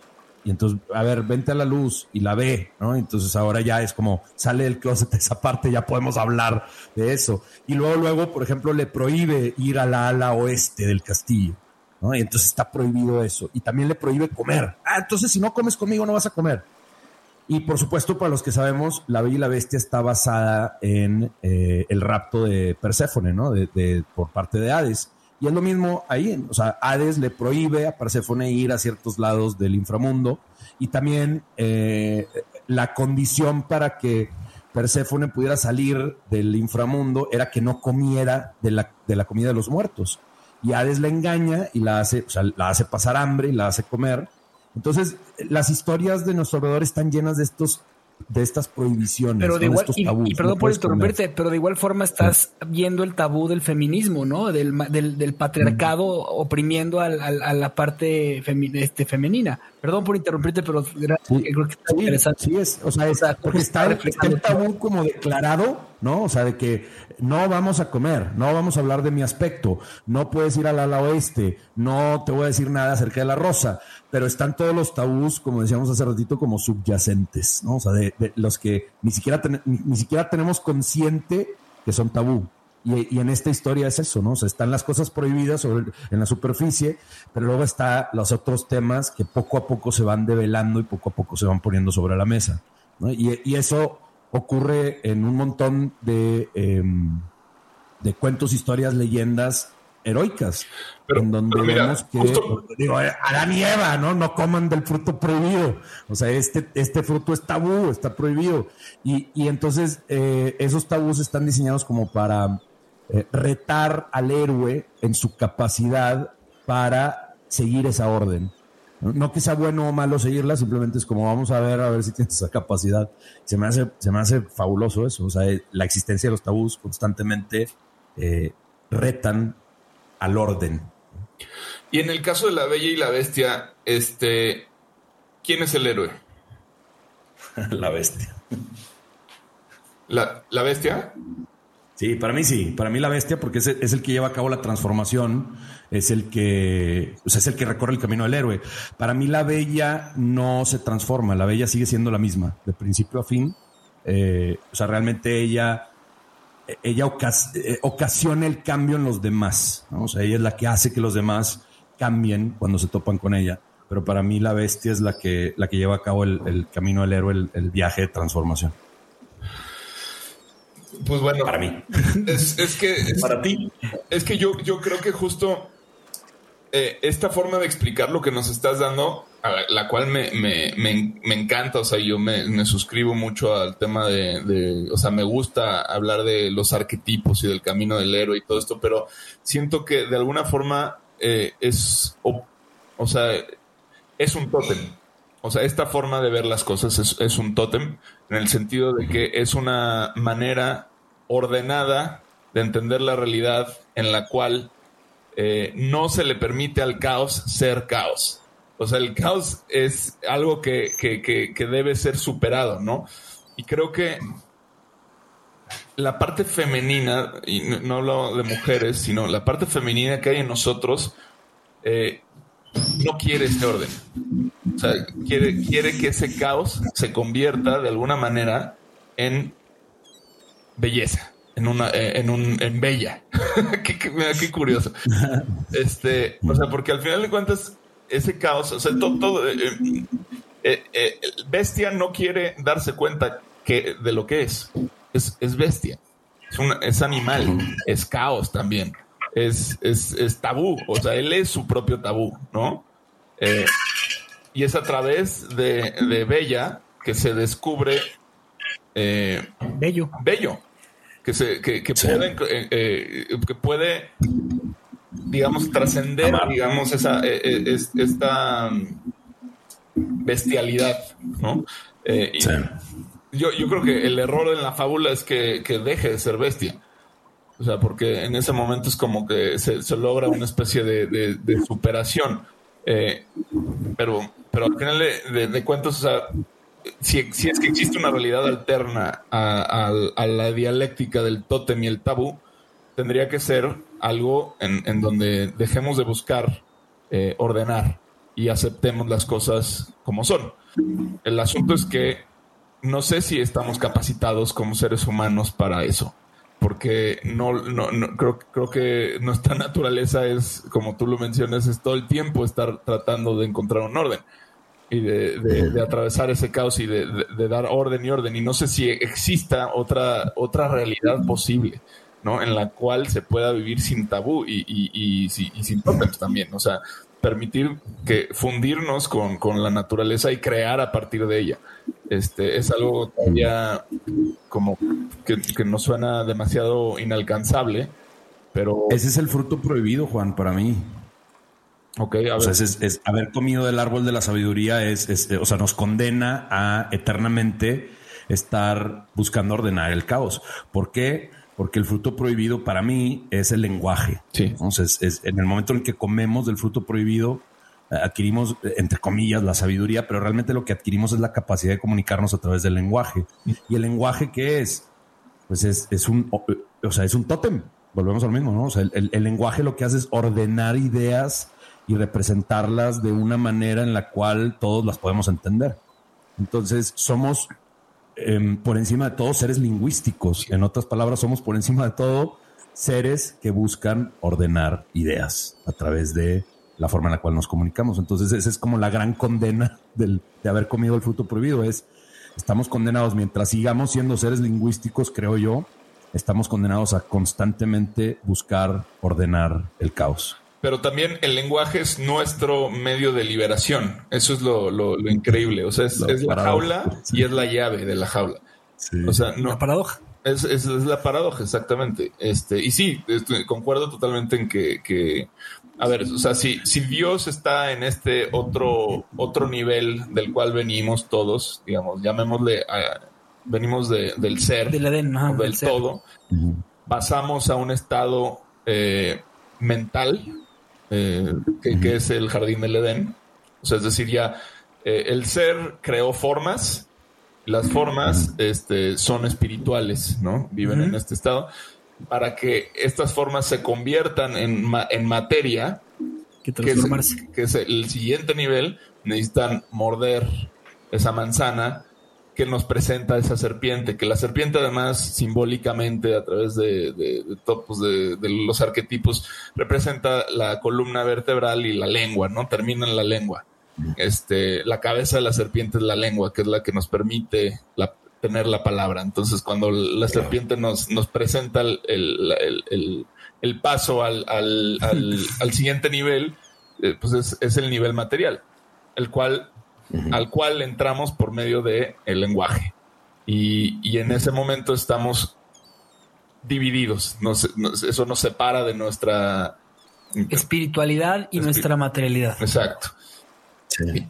Y entonces, a ver, vente a la luz y la ve, ¿no? Entonces ahora ya es como sale del closet esa parte, ya podemos hablar de eso. Y luego, luego, por ejemplo, le prohíbe ir a la ala oeste del castillo, ¿no? Y entonces está prohibido eso. Y también le prohíbe comer. Ah, entonces si no comes conmigo no vas a comer. Y por supuesto, para los que sabemos, La Bella y la Bestia está basada en eh, el rapto de Perséfone, ¿no? De, de, por parte de Hades. Y es lo mismo ahí, o sea, Hades le prohíbe a Perséfone ir a ciertos lados del inframundo y también eh, la condición para que Perséfone pudiera salir del inframundo era que no comiera de la, de la comida de los muertos. Y Hades la engaña y la hace, o sea, la hace pasar hambre y la hace comer. Entonces, las historias de nuestro alrededor están llenas de estos de estas prohibiciones. Pero de igual, y, y, perdón no por interrumpirte, pero de igual forma estás sí. viendo el tabú del feminismo, ¿no? Del, del, del patriarcado oprimiendo a, a, a, la parte femi, este, femenina. Perdón por interrumpirte, pero sí. creo que está sí, interesante. Sí, es, o sea, es, porque está, está el tabú como declarado, ¿no? O sea, de que no vamos a comer, no vamos a hablar de mi aspecto, no puedes ir al ala oeste, no te voy a decir nada acerca de la rosa, pero están todos los tabús, como decíamos hace ratito, como subyacentes, ¿no? O sea, de, los que ni siquiera, ni, siquiera tenemos consciente que son tabú. Y, y, en esta historia es eso, ¿no? O sea, están las cosas prohibidas sobre, en la superficie, pero luego está los otros temas que poco a poco se van develando y poco a poco se van poniendo sobre la mesa, ¿no? Y, y eso ocurre en un montón de, eh, de cuentos, historias, leyendas heroicas, pero, en donde mira, vemos que justo... digo, Adán y Eva, ¿no? No coman del fruto prohibido. O sea, este, este fruto es tabú, está prohibido. Y, y entonces eh, esos tabús están diseñados como para eh, retar al héroe en su capacidad para seguir esa orden. No que sea bueno o malo seguirla, simplemente es como vamos a ver, a ver si tienes esa capacidad. Se me hace, se me hace fabuloso eso. O sea, la existencia de los tabús constantemente eh, retan al orden. Y en el caso de la Bella y la Bestia, este, ¿quién es el héroe? la bestia. ¿La, la bestia? Sí, para mí sí, para mí la bestia, porque es, el que lleva a cabo la transformación, es el que, o sea, es el que recorre el camino del héroe. Para mí la bella no se transforma, la bella sigue siendo la misma, de principio a fin. Eh, o sea, realmente ella, ella eh, ocasiona el cambio en los demás. O sea, ella es la que hace que los demás cambien cuando se topan con ella. Pero para mí la bestia es la que, la que lleva a cabo el, camino del héroe, el viaje de transformación. Pues bueno. Para mí. Es, que. para ti. Es que yo, yo creo que justo eh, esta forma de explicar lo que nos estás dando, la cual me, encanta, o sea, yo me, suscribo mucho al tema de, o sea, me gusta hablar de los arquetipos y del camino del héroe y todo esto, pero siento que de alguna forma eh, es, o, sea, es un tótem. O sea, esta forma de ver las cosas es, es un tótem en el sentido de que es una manera ordenada de entender la realidad en la cual eh, no se le permite al caos ser caos. O sea, el caos es algo que, debe ser superado, ¿no? Y creo que la parte femenina, y no, hablo de mujeres, sino la parte femenina que hay en nosotros, eh, no quiere ese orden. O sea, quiere, quiere que ese caos se convierta de alguna manera en belleza, en una, eh, en un, en bella. qué, curioso. Este, o sea, porque al final de cuentas, ese caos, o sea, todo, eh, eh, bestia no quiere darse cuenta que, de lo que es. Es, es bestia. Es, es animal. Es caos también. Es, es, es, tabú. O sea, él es su propio tabú, ¿no? y es a través de, de Bella que se descubre eh, bello. Bello. Que, se, que, puede, eh, eh, que puede, digamos, trascender, digamos, esa, esta bestialidad, ¿no? yo, yo creo que el error en la fábula es que, deje de ser bestia. O sea, porque en ese momento es como que se, logra una especie de, superación. pero, pero al final de, de cuentas, o sea, si, es que existe una realidad alterna a, la dialéctica del tótem y el tabú, tendría que ser algo en, donde dejemos de buscar eh, ordenar y aceptemos las cosas como son. El asunto es que no sé si estamos capacitados como seres humanos para eso, porque no, creo, creo que nuestra naturaleza es, como tú lo mencionas, es todo el tiempo estar tratando de encontrar un orden y de, atravesar ese caos y de, dar orden y orden. Y no sé si exista otra, otra realidad posible, ¿no? En la cual se pueda vivir sin tabú y, y, sin tótems también. O sea, permitir que fundirnos con, la naturaleza y crear a partir de ella. Este es algo todavía como que, que nos suena demasiado inalcanzable, pero... Ese es el fruto prohibido, Juan, para mí. Ok, a ver. es, haber comido del árbol de la sabiduría es, o sea, nos condena a eternamente estar buscando ordenar el caos. ¿Por qué? Porque el fruto prohibido para mí es el lenguaje. Sí. Entonces, es, en el momento en que comemos del fruto prohibido, eh, adquirimos, eh, entre comillas, la sabiduría, pero realmente lo que adquirimos es la capacidad de comunicarnos a través del lenguaje. ¿Y el lenguaje qué es? Pues es, es un, o sea, es un tótem. Volvemos al mismo, ¿no? O sea, el, el lenguaje lo que hace es ordenar ideas y representarlas de una manera en la cual todos las podemos entender. Entonces, somos em, por encima de todo seres lingüísticos. En otras palabras, somos por encima de todo seres que buscan ordenar ideas a través de la forma en la cual nos comunicamos. Entonces, esa es como la gran condena del, de haber comido el fruto prohibido. Es, estamos condenados, mientras sigamos siendo seres lingüísticos, creo yo, estamos condenados a constantemente buscar ordenar el caos pero también el lenguaje es nuestro medio de liberación. Eso es lo, increíble. O sea, es, la jaula y es la llave de la jaula. O sea, no, la paradoja. Es, la paradoja, exactamente. Este, y sí, concuerdo totalmente en que, a ver, o sea, si, si Dios está en este otro, otro nivel del cual venimos todos, digamos, llamémosle, venimos del ser, del, Edén, del, todo, pasamos a un estado eh, mental eh, que, es el jardín del Edén. O sea, es decir, ya eh, el ser creó formas Las formas este, son espirituales, ¿no? Viven en este estado. Para que estas formas se conviertan en, en materia, que, es, que es el siguiente nivel, necesitan morder esa manzana que nos presenta esa serpiente, que la serpiente además simbólicamente a través de, de, topos de, los arquetipos representa la columna vertebral y la lengua, ¿no? Termina en la lengua. Este, la cabeza de la serpiente es la lengua, que es la que nos permite tener la palabra. Entonces, cuando la serpiente nos, nos presenta el, el, paso al, al, al, siguiente nivel, eh, pues es, es el nivel material, el cual al cual entramos por medio del el lenguaje. Y, en ese momento estamos divididos. eso nos separa de nuestra espiritualidad y nuestra materialidad. Exacto.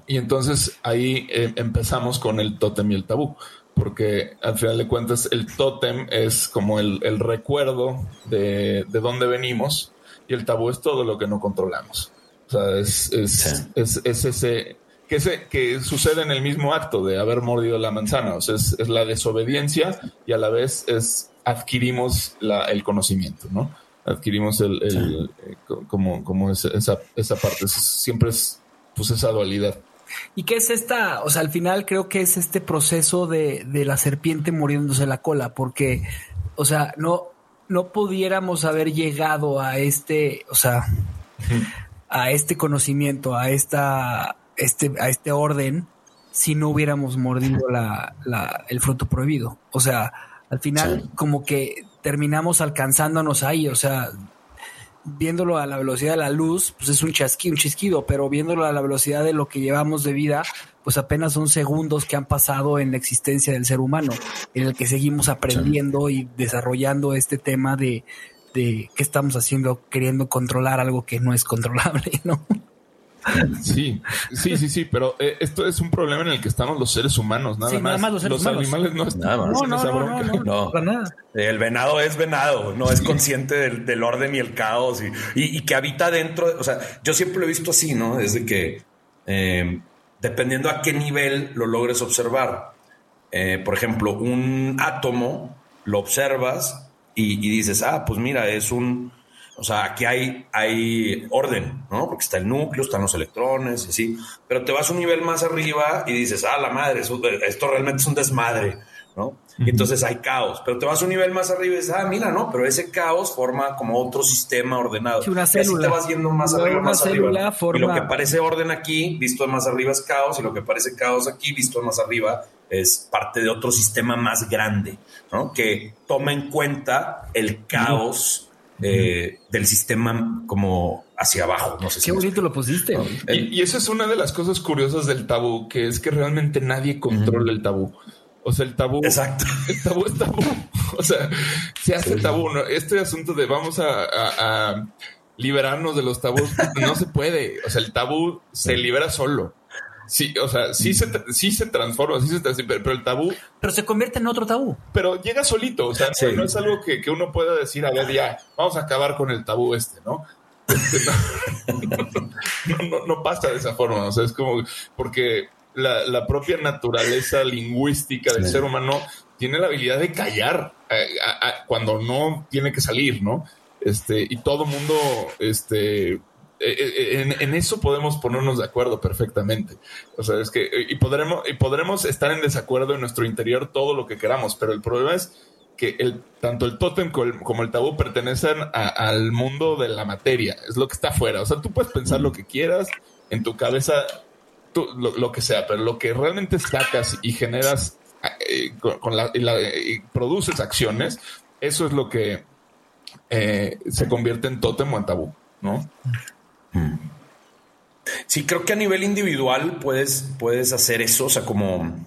Y, entonces ahí eh, empezamos con el tótem y el tabú, porque al final de cuentas el tótem es como el, recuerdo de, de, dónde venimos y el tabú es todo lo que no controlamos. O sea, es, es, es ese que, se, que sucede en el mismo acto de haber mordido la manzana. O sea, es, la desobediencia y a la vez es adquirimos la, el conocimiento, ¿no? Adquirimos el, eh, como, como esa, esa parte. Siempre es pues esa dualidad. ¿Y qué es esta? O sea, al final creo que es este proceso de, de la serpiente muriéndose la cola, porque, o sea, no, no pudiéramos haber llegado a este, o sea, a este conocimiento, a esta este, a este orden si no hubiéramos mordido la, la, el fruto prohibido. O sea, al final como que terminamos alcanzándonos ahí, o sea, viéndolo a la velocidad de la luz, pues es un chasquido, un chisquido, pero viéndolo a la velocidad de lo que llevamos de vida, pues apenas son segundos que han pasado en la existencia del ser humano, en el que seguimos aprendiendo y desarrollando este tema de, de qué estamos haciendo queriendo controlar algo que no es controlable, ¿no? Sí, sí, sí, sí, pero eh, esto es un problema en el que estamos los seres humanos, nada más. los, animales no están no, no, no, El venado es venado, no es consciente del, orden y el caos y, que habita dentro. o sea, yo siempre lo he visto así, ¿no? Desde que em, dependiendo a qué nivel lo logres observar. Eh, por ejemplo, un átomo lo observas y dices, ah, pues mira, es un o sea, aquí hay, hay orden, ¿no? Porque está el núcleo, están los electrones y así. Pero te vas un nivel más arriba y dices, ah, la madre, esto realmente es un desmadre, ¿no? Y entonces hay caos. Pero te vas un nivel más arriba y dices, ah, mira, ¿no? Pero ese caos forma como otro sistema ordenado. Sí, una célula. Y así te vas yendo más arriba, más arriba. Forma... Y lo que parece orden aquí, visto más arriba, es caos. Y lo que parece caos aquí, visto más arriba, es parte de otro sistema más grande, ¿no? Que toma en cuenta el caos eh, del sistema como hacia abajo. No sé Qué bonito lo pusiste. Y, eso es una de las cosas curiosas del tabú, que es que realmente nadie controla el tabú. O sea, el tabú. Exacto. El tabú es tabú. O sea, se hace tabú. Este asunto de vamos a, liberarnos de los tabús no se puede. O sea, el tabú se libera solo. Sí, o sea, sí se, sí se transforma, sí se pero, el tabú. Pero se convierte en otro tabú. Pero llega solito, o sea, no, es algo que, uno pueda decir, a ver, ya, vamos a acabar con el tabú este, ¿no? Este, no, pasa de esa forma, o sea, es como, porque la, propia naturaleza lingüística del ser humano tiene la habilidad de callar eh, cuando no tiene que salir, ¿no? Este, y todo mundo, este, eh, eh, en, eso podemos ponernos de acuerdo perfectamente. O sea, es que y podremos, y podremos estar en desacuerdo en nuestro interior todo lo que queramos, pero el problema es que el, tanto el tótem como el, tabú pertenecen al mundo de la materia, es lo que está afuera. O sea, tú puedes pensar lo que quieras en tu cabeza, lo, que sea, pero lo que realmente sacas y generas eh, con, la, y, produces acciones, eso es lo que se convierte en tótem o en tabú, ¿no? Sí, creo que a nivel individual puedes, puedes hacer eso, o sea, como...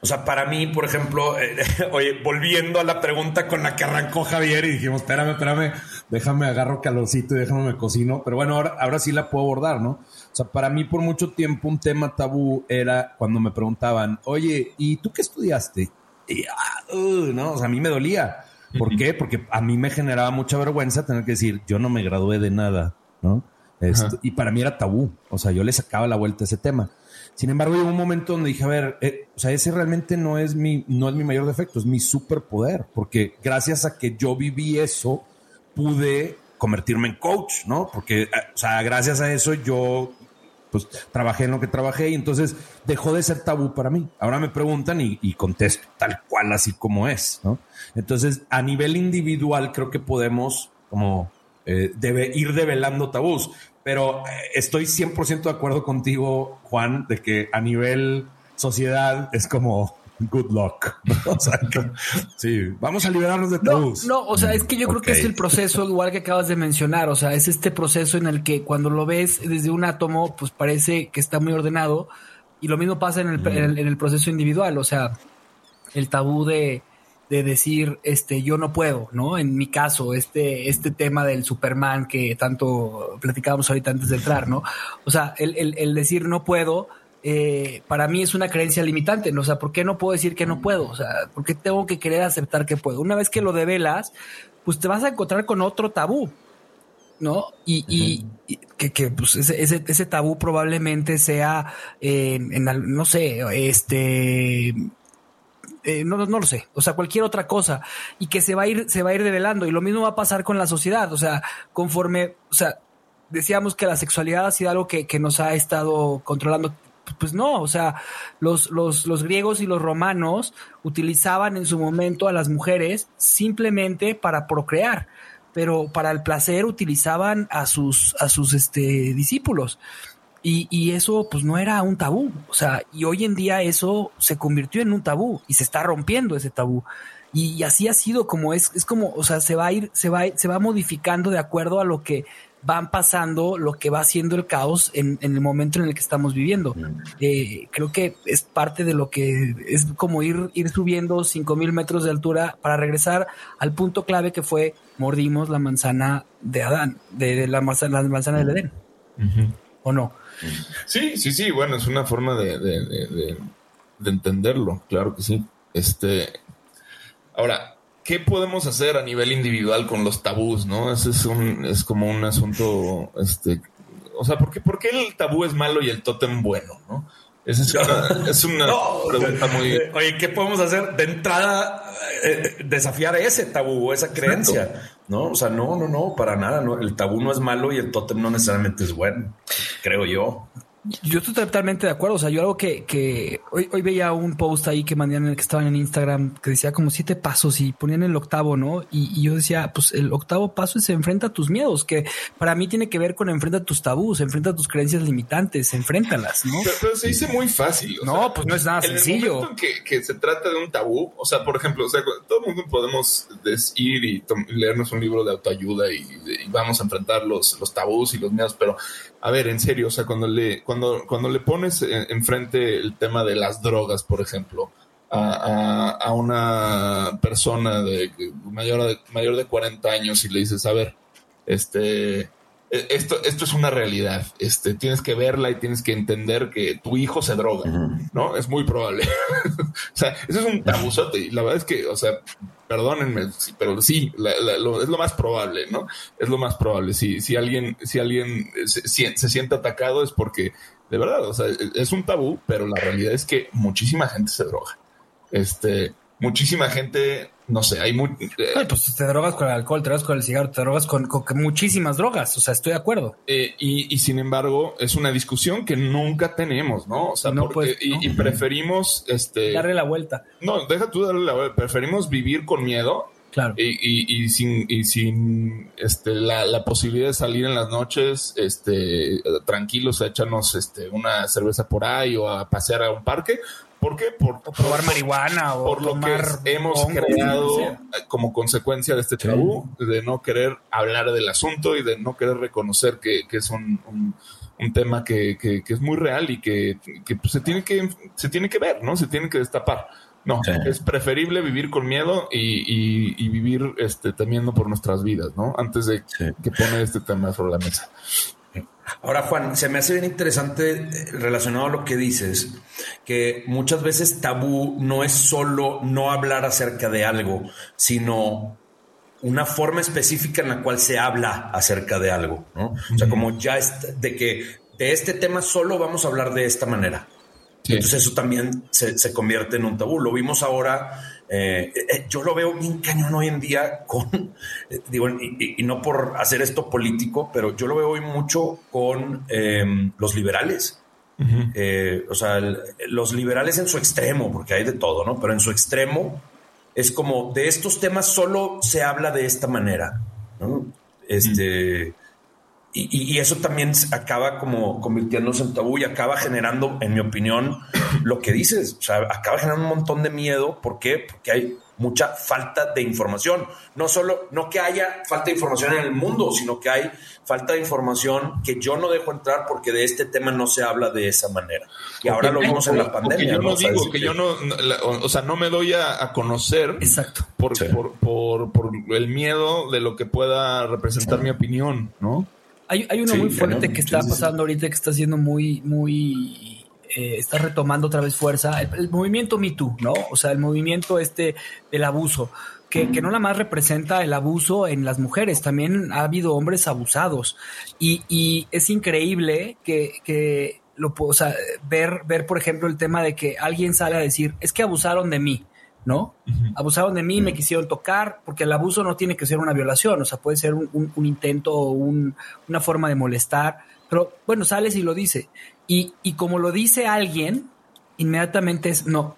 O sea, para mí, por ejemplo, eh, oye, volviendo a la pregunta con la que arrancó Javier y dijimos, espérame, espérame, déjame agarro calorcito y déjame me cocino, pero bueno, ahora, ahora sí la puedo abordar, ¿no? O sea, para mí por mucho tiempo un tema tabú era cuando me preguntaban, oye, ¿y tú qué estudiaste? Y, ah, uh, no, o sea, a mí me dolía. ¿Por qué? Porque a mí me generaba mucha vergüenza tener que decir, yo no me gradué de nada. ¿No? Este, y para mí era tabú. O sea, yo le sacaba la vuelta a ese tema. Sin embargo, llegó un momento donde dije, a ver, eh, o sea, ese realmente no es mi, no es mi mayor defecto, es mi superpoder, porque gracias a que yo viví eso, pude convertirme en coach, ¿no? Porque, eh, o sea, gracias a eso yo pues trabajé en lo que trabajé y entonces dejó de ser tabú para mí. Ahora me preguntan y, y, contesto tal cual así como es, ¿no? Entonces, a nivel individual creo que podemos como eh, debe ir develando tabús. Pero eh, estoy 100% de acuerdo contigo, Juan, de que a nivel sociedad es como good luck. o sea, sí, vamos a liberarnos de tabús. No, o sea, es que yo creo que es el proceso igual que acabas de mencionar. O sea, es este proceso en el que cuando lo ves desde un átomo, pues parece que está muy ordenado. Y lo mismo pasa en el, en el proceso individual. O sea, el tabú de de decir, este, yo no puedo, ¿no? En mi caso, este, este tema del Superman que tanto platicábamos ahorita antes de entrar, ¿no? O sea, el, el, el decir no puedo, eh, para mí es una creencia limitante, ¿no? O sea, ¿por qué no puedo decir que no puedo? O sea, ¿por qué tengo que querer aceptar que puedo? Una vez que lo develas, pues te vas a encontrar con otro tabú, ¿no? Y, y, que, que, pues ese, ese, ese, tabú probablemente sea, eh, en, no sé, este, eh, no, no lo sé, o sea, cualquier otra cosa, y que se va a ir, se va a ir develando, y lo mismo va a pasar con la sociedad, o sea, conforme, o sea, decíamos que la sexualidad ha sido algo que, que nos ha estado controlando. Pues no, o sea, los, los, los, griegos y los romanos utilizaban en su momento a las mujeres simplemente para procrear, pero para el placer utilizaban a sus, a sus este, discípulos. Y, y, eso pues no era un tabú, o sea, y hoy en día eso se convirtió en un tabú y se está rompiendo ese tabú. Y, y, así ha sido como es, es como, o sea, se va a ir, se va, se va modificando de acuerdo a lo que van pasando, lo que va haciendo el caos en, en el momento en el que estamos viviendo. Eh, creo que es parte de lo que es como ir, ir subiendo cinco mil metros de altura para regresar al punto clave que fue mordimos la manzana de Adán, de, de la, manzana, la manzana del Edén. Uh -huh. ¿O no? Sí, sí, sí, bueno, es una forma de, de, de, de, entenderlo, claro que sí. Este, ahora, ¿qué podemos hacer a nivel individual con los tabús, no? Ese es un, es como un asunto, este, o sea, ¿por qué, ¿por qué el tabú es malo y el tótem bueno, no? Esa es una, es una no, pregunta muy. Oye, ¿qué podemos hacer? De entrada, eh, desafiar ese tabú, esa creencia. Exacto. No, o sea, no, no, no, para nada. No. El tabú no es malo y el tótem no necesariamente es bueno, creo yo. Yo estoy totalmente de acuerdo. O sea, yo algo que, que hoy, hoy veía un post ahí que mandaron que estaban en Instagram que decía como siete pasos y ponían el octavo, ¿no? Y, y, yo decía, pues el octavo paso es enfrenta a tus miedos, que para mí tiene que ver con enfrenta tus tabús, enfrenta tus creencias limitantes, enfréntalas, ¿no? Pero, pero se dice muy fácil. no, sea, pues no es nada en sencillo. El en que, que, se trata de un tabú, o sea, por ejemplo, o sea, todo el mundo podemos ir y leernos un libro de autoayuda y, y vamos a enfrentar los, los tabús y los miedos, pero a ver, en serio, o sea, cuando le, cuando, cuando le pones enfrente el tema de las drogas, por ejemplo, a una persona de mayor, de mayor de 40 años y le dices, a ver, este, esto, esto es una realidad. Este, tienes que verla y tienes que entender que tu hijo se droga, ¿no? Es muy probable. o sea, eso es un tabuzote. Y la verdad es que, o sea, perdónenme, pero sí, la, la, lo, es lo más probable, ¿no? Es lo más probable. Si, si alguien, si alguien se, se siente atacado es porque, de verdad, o sea, es un tabú, pero la realidad es que muchísima gente se droga. Este, muchísima gente, no sé, hay muy... Eh, Ay, pues te drogas con el alcohol, te drogas con el cigarro, te drogas con, con muchísimas drogas, o sea, estoy de acuerdo. Eh, y, y, sin embargo, es una discusión que nunca tenemos, ¿no? O sea, no, porque, pues, y, no. y, preferimos... Este, darle la vuelta. No, deja tú darle la vuelta, preferimos vivir con miedo. Claro. Y, y sin, y sin este, la, la, posibilidad de salir en las noches este, tranquilos a echarnos este, una cerveza por ahí o a pasear a un parque, ¿Por qué? Por, o probar marihuana o por lo que hemos hongo, creado como consecuencia de este tabú, sí. de no querer hablar del asunto y de no querer reconocer que, que es un, un, un tema que, que, que, es muy real y que, que pues, se, tiene que se tiene que ver, ¿no? Se tiene que destapar. No, sí. es preferible vivir con miedo y, y, y, vivir este, temiendo por nuestras vidas, ¿no? Antes de sí. que pone este tema sobre la mesa. Ahora, Juan, se me hace bien interesante eh, relacionado a lo que dices, que muchas veces tabú no es solo no hablar acerca de algo, sino una forma específica en la cual se habla acerca de algo, ¿no? O sea, como ya es de que de este tema solo vamos a hablar de esta manera. Entonces eso también se, convierte en un tabú. Lo vimos ahora, eh, eh, yo lo veo bien cañón hoy en día con, eh, digo, y, no por hacer esto político, pero yo lo veo hoy mucho con em, los liberales. o sea, los liberales en su extremo, porque hay de todo, ¿no? Pero en su extremo es como de estos temas solo se habla de esta manera, ¿no? Este... Y, eso también acaba como convirtiéndose en tabú y acaba generando, en mi opinión, lo que dices. O sea, acaba generando un montón de miedo. ¿Por qué? Porque hay mucha falta de información. No solo, no que haya falta de información en el mundo, sino que hay falta de información que yo no dejo entrar porque de este tema no se habla de esa manera. Y ahora lo vimos en la pandemia. Yo no, digo que yo no, o sea, no me doy a, conocer. Exacto. Por, por, por, el miedo de lo que pueda representar mi opinión, ¿no? Hay, hay uno muy fuerte que está pasando ahorita que está siendo muy, muy, eh, está retomando otra vez fuerza. El, movimiento Me Too, ¿no? O sea, el movimiento este del abuso. Que, que, no nada más representa el abuso en las mujeres, también ha habido hombres abusados. Y, y es increíble que, que lo o sea, ver, ver, por ejemplo, el tema de que alguien sale a decir, es que abusaron de mí. ¿No? Abusaron de mí, me quisieron tocar, porque el abuso no tiene que ser una violación, o sea, puede ser un, intento o una forma de molestar, pero bueno, sales y lo dice. Y, como lo dice alguien, inmediatamente es, no,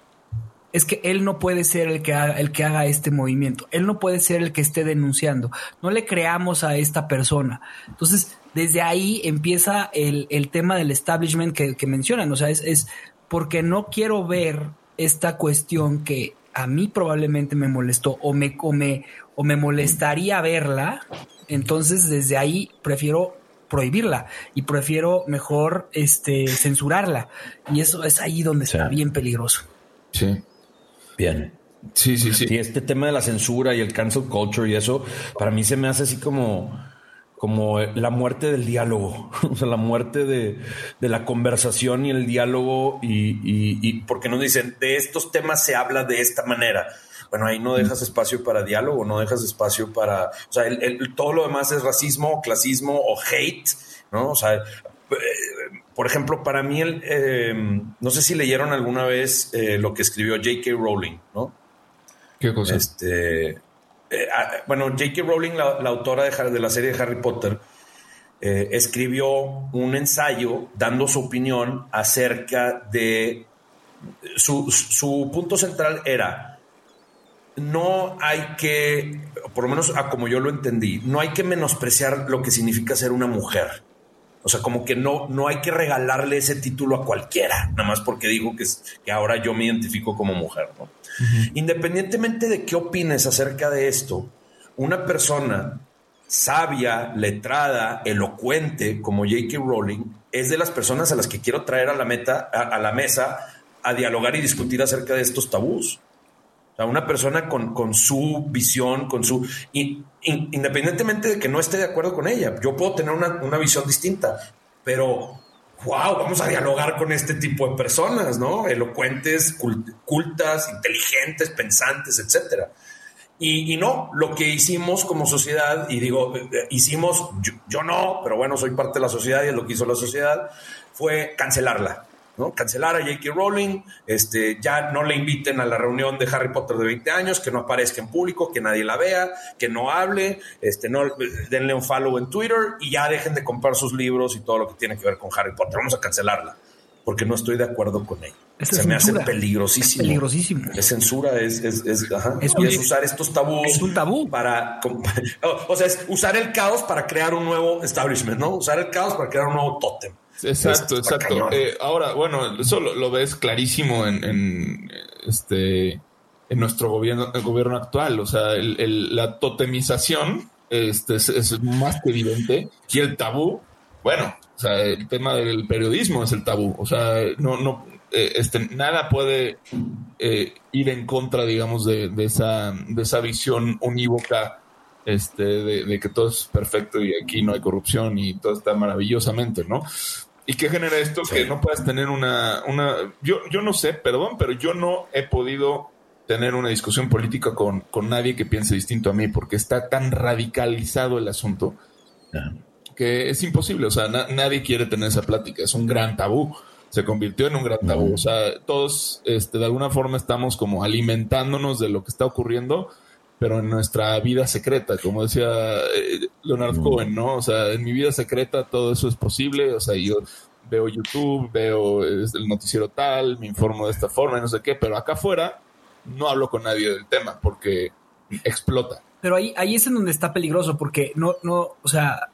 es que él no puede ser el que, haga, el que haga este movimiento, él no puede ser el que esté denunciando, no le creamos a esta persona. Entonces, desde ahí empieza el, tema del establishment que, que mencionan, o sea, es, es porque no quiero ver esta cuestión que a mí probablemente me molestó o me, o o me molestaría verla, entonces desde ahí prefiero prohibirla y prefiero mejor este censurarla y eso es ahí donde está bien peligroso. Sí. Bien. Sí, sí, sí. Y este tema de la censura y el cancel culture y eso, para mí se me hace así como como la muerte del diálogo, o sea, la muerte de, la conversación y el diálogo y, y, porque nos dicen, de estos temas se habla de esta manera. Bueno, ahí no dejas espacio para diálogo, no dejas espacio para, o sea, el, todo lo demás es racismo, clasismo o hate, ¿no? O sea, eh, por ejemplo, para mí, el, eh, no sé si leyeron alguna vez eh, lo que escribió J.K. Rowling, ¿no? ¿Qué cosa? Este, eh, bueno, J.K. Rowling, la, autora de, la serie de Harry Potter, eh, escribió un ensayo dando su opinión acerca de su, punto central era no hay que, por lo menos a como yo lo entendí, no hay que menospreciar lo que significa ser una mujer. O sea, como que no, no hay que regalarle ese título a cualquiera, nada más porque digo que, que ahora yo me identifico como mujer. ¿no? Independientemente de qué opines acerca de esto, una persona sabia, letrada, elocuente como J.K. Rowling es de las personas a las que quiero traer a la, meta, a, la mesa a dialogar y discutir acerca de estos tabús. Sea, una persona con, su visión, con su... independientemente de que no esté de acuerdo con ella, yo puedo tener una, una visión distinta, pero wow, vamos a dialogar con este tipo de personas, ¿no? Elocuentes, cultas, inteligentes, pensantes, etcétera. Y, no, lo que hicimos como sociedad, y digo, eh, hicimos, yo, no, pero bueno, soy parte de la sociedad y es lo que hizo la sociedad, fue cancelarla. Cancelar a J.K. Rowling, este, ya no le inviten a la reunión de Harry Potter de 20 años, que no aparezca en público, que nadie la vea, que no hable, este, no, denle un follow en Twitter y ya dejen de comprar sus libros y todo lo que tiene que ver con Harry Potter. Vamos a cancelarla porque no estoy de acuerdo con ella. Se me hace peligrosísimo. Es peligrosísimo. Es censura, es, es, es, ajá. es, usar estos tabús. Es un tabú. Para, o sea, es usar el caos para crear un nuevo establishment, ¿no? Usar el caos para crear un nuevo tótem. Exacto, exacto. Eh, ahora, bueno, eso lo, ves clarísimo en, este en nuestro gobierno, el gobierno actual. O sea, la totemización este, es, más que evidente. Y el tabú, bueno, o sea, el tema del periodismo es el tabú. O sea, no, no, eh, este, nada puede eh, ir en contra, digamos, de, de, esa, de esa visión unívoca este, de, de, que todo es perfecto y aquí no hay corrupción y todo está maravillosamente, ¿no? ¿Y qué genera esto? Que no puedas tener una, una yo, yo no sé, perdón, pero yo no he podido tener una discusión política con, con nadie que piense distinto a mí, porque está tan radicalizado el asunto que es imposible. O sea, nadie quiere tener esa plática. Es un gran tabú. Se convirtió en un gran tabú. O sea, todos este, de alguna forma estamos como alimentándonos de lo que está ocurriendo, pero en nuestra vida secreta, como decía eh, Leonard Cohen, ¿no? O sea, en mi vida secreta todo eso es posible. O sea, yo veo YouTube, veo el noticiero tal, me informo de esta forma y no sé qué, pero acá afuera no hablo con nadie del tema porque explota. Pero ahí, ahí es en donde está peligroso porque no, no, o sea,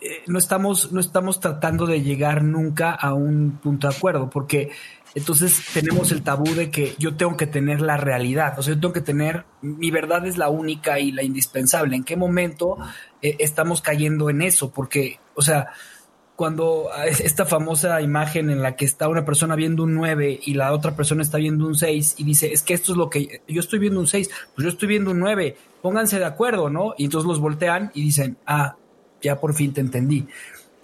eh, no estamos, no estamos tratando de llegar nunca a un punto de acuerdo porque entonces tenemos el tabú de que yo tengo que tener la realidad, o sea, yo tengo que tener, mi verdad es la única y la indispensable. ¿En qué momento eh, estamos cayendo en eso? Porque, o sea, cuando esta famosa imagen en la que está una persona viendo un 9 y la otra persona está viendo un 6 y dice, es que esto es lo que yo estoy viendo un 6, pues yo estoy viendo un 9, pónganse de acuerdo, ¿no? Y entonces los voltean y dicen, ah, ya por fin te entendí.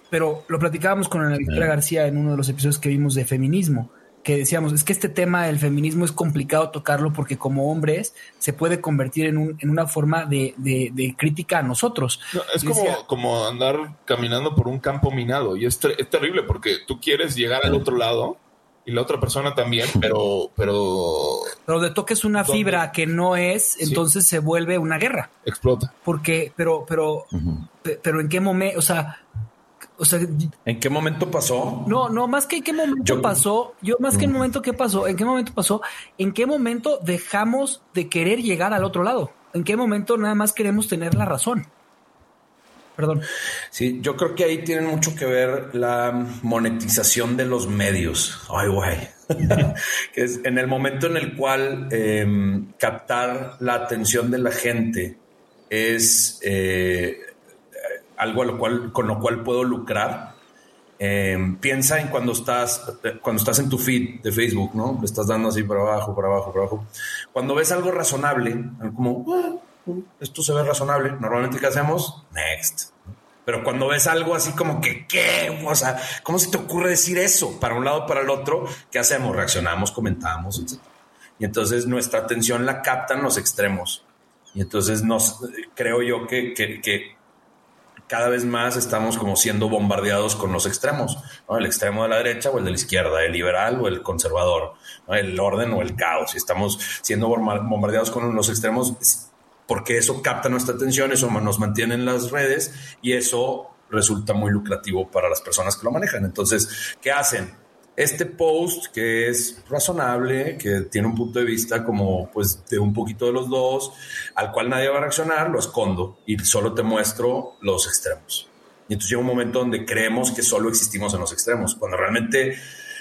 Pero lo platicábamos con Ana Victoria García en uno de los episodios que vimos de feminismo que decíamos, es que este tema del feminismo es complicado tocarlo porque como hombres se puede convertir en, un, en una forma de, de, crítica a nosotros. es como, como andar caminando por un campo minado y es, es, terrible porque tú quieres llegar al otro lado y la otra persona también, pero... Pero, pero de toques una fibra que no es, entonces se vuelve una guerra. Explota. Porque, pero, pero, pero en qué momento, o sea, o sea, ¿en qué momento pasó? No, no, más que en qué momento pasó, yo más que en el momento que pasó, ¿en qué momento pasó? ¿En qué momento dejamos de querer llegar al otro lado? ¿En qué momento nada más queremos tener la razón? Perdón. Sí, yo creo que ahí tiene mucho que ver la monetización de los medios. Ay, güey. que es en el momento en el cual em, captar la atención de la gente es eh, algo lo cual, con lo cual puedo lucrar. Eh, piensa en cuando estás, cuando estás en tu feed de Facebook, ¿no? Le estás dando así para abajo, para abajo, para abajo. Cuando ves algo razonable, como, ah, esto se ve razonable, normalmente ¿qué hacemos? Next. Pero cuando ves algo así como que, ¿qué? O sea, ¿cómo se te ocurre decir eso? Para un lado, para el otro, ¿qué hacemos? Reaccionamos, comentamos, etc. Y entonces nuestra atención la captan los extremos. Y entonces nos, creo yo que, que, que cada vez más estamos como siendo bombardeados con los extremos, el extremo de la derecha o el de la izquierda, el liberal o el conservador, el orden o el caos. Y estamos siendo bombardeados con los extremos porque eso capta nuestra atención, eso nos mantiene en las redes y eso resulta muy lucrativo para las personas que lo manejan. Entonces, ¿qué hacen? Este post que es razonable, que tiene un punto de vista como pues de un poquito de los dos, al cual nadie va a reaccionar, lo escondo y solo te muestro los extremos. Y entonces llega un momento donde creemos que solo existimos en los extremos, cuando realmente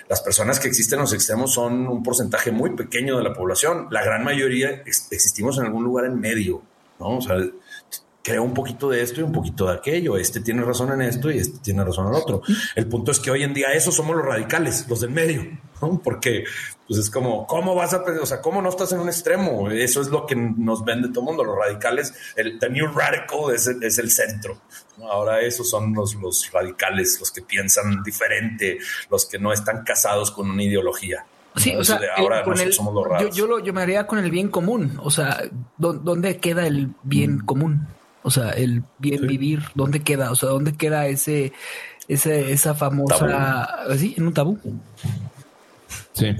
las personas que existen en los extremos son un porcentaje muy pequeño de la población. La gran mayoría existimos en algún lugar en medio, ¿no? O sea, creo un poquito de esto y un poquito de aquello. Este tiene razón en esto y este tiene razón en otro. El punto es que hoy en día esos somos los radicales, los del medio, porque pues es como, ¿cómo vas a O sea, ¿cómo no estás en un extremo? Eso es lo que nos vende todo el mundo. Los radicales, el the new radical es, es el centro. Ahora esos son los, los radicales, los que piensan diferente, los que no están casados con una ideología. Sí, o sea, ahora somos los raros. Yo, yo, me haría con el bien común. O sea, ¿dónde queda el bien mm. común? O sea, el bien vivir, ¿dónde queda? O sea, ¿dónde queda ese, ese esa famosa, así, en un tabú? Sí.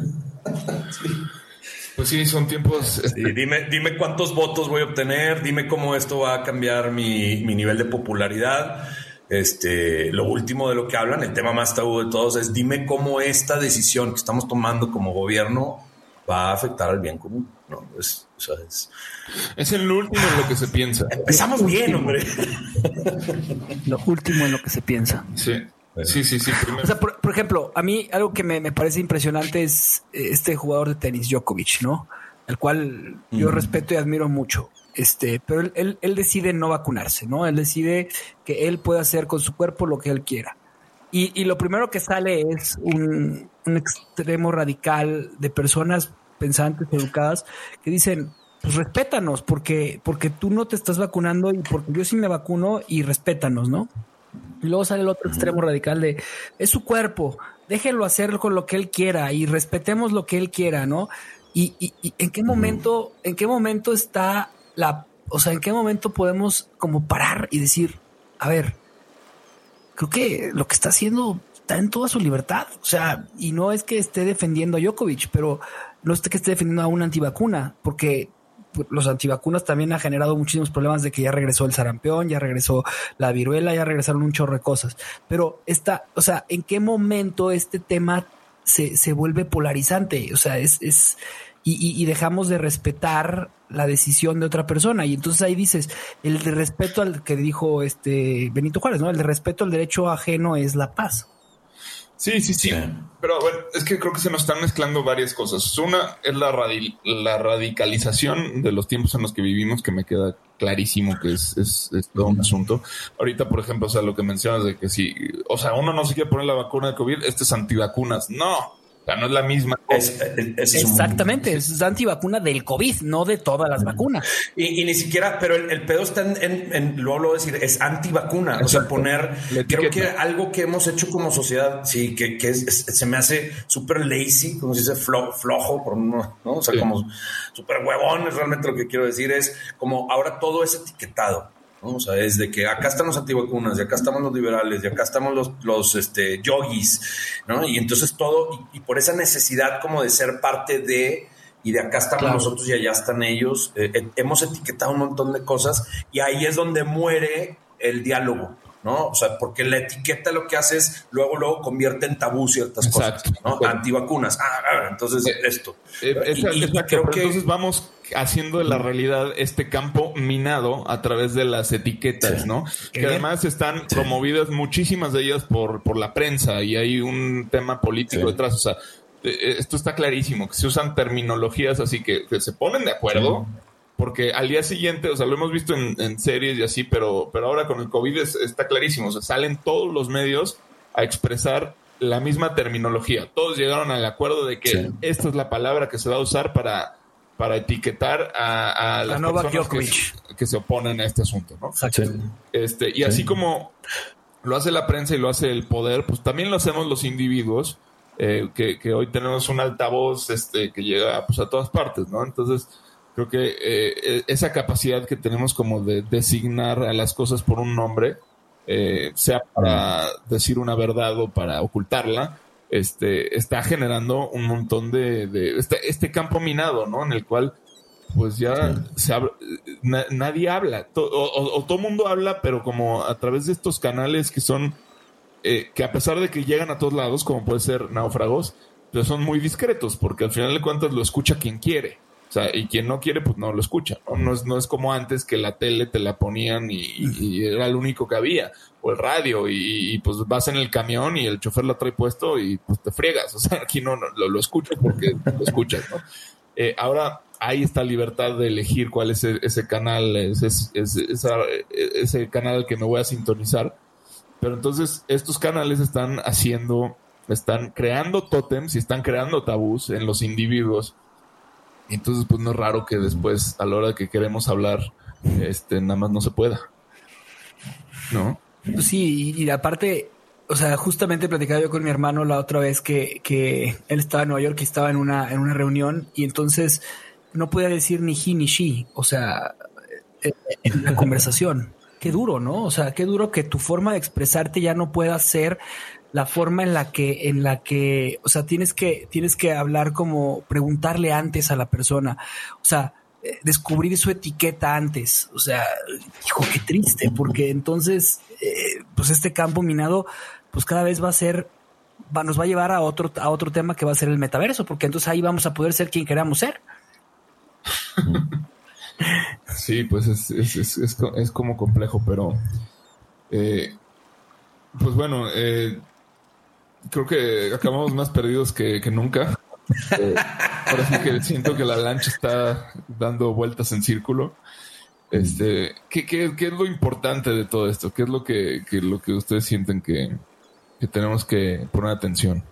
Pues sí, son tiempos. Este, dime, dime cuántos votos voy a obtener, dime cómo esto va a cambiar mi, mi nivel de popularidad. Este, lo último de lo que hablan, el tema más tabú de todos es dime cómo esta decisión que estamos tomando como gobierno va a afectar al bien común. No, es, es el último en lo que se piensa. Empezamos bien, hombre. Lo último en lo que se piensa. Sí. Sí, sí, sí. O sea, por, ejemplo, a mí algo que me, parece impresionante es eh, este jugador de tenis, Djokovic, ¿no? El cual yo respeto y admiro mucho. Este, pero él, él, decide no vacunarse, ¿no? Él decide que él puede hacer con su cuerpo lo que él quiera. Y, y lo primero que sale es un, un extremo radical de personas pensantes, educadas, que dicen, pues respétanos, porque, porque tú no te estás vacunando y porque yo sí me vacuno y respétanos, ¿no? Y luego sale el otro extremo radical de, es su cuerpo, déjenlo hacer con lo que él quiera y respetemos lo que él quiera, ¿no? Y, y, en qué momento, en qué momento está la, o sea, en qué momento podemos como parar y decir, a ver, creo que lo que está haciendo está en toda su libertad. O sea, y no es que esté defendiendo a Djokovic, pero no es que esté defendiendo a una antivacuna, porque pues, los antivacunas también ha generado muchísimos problemas de que ya regresó el sarampión, ya regresó la viruela, ya regresaron un chorro de cosas. Pero está, o sea, ¿en qué momento este tema se, se vuelve polarizante? O sea, es, es y, y, dejamos de respetar la decisión de otra persona. Y entonces ahí dices, el de respeto al que dijo este Benito Juárez, ¿no? El de respeto al derecho ajeno es la paz. Sí, sí, sí, Pero bueno, es que creo que se nos están mezclando varias cosas. Una es la, la radicalización de los tiempos en los que vivimos, que me queda clarísimo que es, es, es, todo un asunto. Ahorita, por ejemplo, o sea, lo que mencionas de que si, o sea, uno no se quiere poner la vacuna de COVID, este es antivacunas. No, o sea, no es la misma. Exactamente, es antivacuna del COVID, no de todas las vacunas. Y, ni siquiera, pero el, pedo está en, en, lo hablo decir, es antivacuna. O sea, poner, creo que algo que hemos hecho como sociedad, sí, que, que se me hace súper lazy, como se dice, flojo, por uno, ¿no? O sea, como súper huevón, es realmente lo que quiero decir, es como ahora todo es etiquetado. ¿No? O sea, es de que acá están los antivacunas, y acá estamos los liberales, y acá estamos los, los este, yogis, ¿no? Y entonces todo, y, por esa necesidad como de ser parte de, y de acá estamos nosotros y allá están ellos, eh, eh, hemos etiquetado un montón de cosas, y ahí es donde muere el diálogo. ¿no? O sea, porque la etiqueta lo que hace es luego, luego convierte en tabú ciertas cosas, ¿no? Antivacunas. Ah, ah entonces eh, esto. creo que entonces vamos haciendo de la realidad este campo minado a través de las etiquetas, ¿no? Que además están promovidas muchísimas de ellas por, por la prensa y hay un tema político detrás. O sea, e, e, esto está clarísimo, que se usan terminologías así que, se ponen de acuerdo. Porque al día siguiente, o sea, lo hemos visto en, series y así, pero, pero ahora con el COVID está clarísimo. O sea, salen todos los medios a expresar la misma terminología. Todos llegaron al acuerdo de que esta es la palabra que se va a usar para para etiquetar a, las personas que, se oponen a este asunto, ¿no? Este, y así como lo hace la prensa y lo hace el poder, pues también lo hacemos los individuos, eh, que, hoy tenemos un altavoz este, que llega pues, a todas partes, ¿no? Entonces, creo que eh, e, esa capacidad que tenemos como de designar a las cosas por un nombre, eh, sea para decir una verdad o para ocultarla, este, está generando un montón de, de este, este, campo minado, ¿no? En el cual, pues ya se nadie habla, o, todo mundo habla, pero como a través de estos canales que son, eh, que a pesar de que llegan a todos lados, como puede ser náufragos, pero son muy discretos, porque al final de cuentas lo escucha quien quiere. O sea, y quien no quiere, pues no lo escucha. No, es, no es como antes que la tele te la ponían y, era lo único que había. O el radio, y, pues vas en el camión y el chofer lo trae puesto y pues te friegas. O sea, aquí no, lo, lo escuchas porque lo escuchas, ¿no? Eh, ahora hay esta libertad de elegir cuál es e, ese, canal, ese, ese canal al que me voy a sintonizar. Pero entonces estos canales están haciendo, están creando tótems y están creando tabús en los individuos entonces, pues no es raro que después, a la hora que queremos hablar, este, nada más no se pueda. ¿No? Pues sí, y, aparte, o sea, justamente platicaba yo con mi hermano la otra vez que, que él estaba en Nueva York y estaba en una, en una reunión y entonces no podía decir ni he ni she, o sea, en la conversación. Qué duro, ¿no? O sea, qué duro que tu forma de expresarte ya no pueda ser la forma en la que, en la que, o sea, tienes que, tienes que hablar como preguntarle antes a la persona, o sea, eh, descubrir su etiqueta antes, o sea, hijo, qué triste, porque entonces, eh, pues este campo minado, pues cada vez va a ser, va, nos va a llevar a otro, a otro tema que va a ser el metaverso, porque entonces ahí vamos a poder ser quien queramos ser. Sí, pues es, es, es, es como complejo, pero eh, pues bueno, eh, creo que acabamos más perdidos que, nunca. Eh, ahora que siento que la lancha está dando vueltas en círculo. Este, ¿qué, qué, qué es lo importante de todo esto? ¿Qué es lo que, lo que ustedes sienten que, tenemos que poner atención?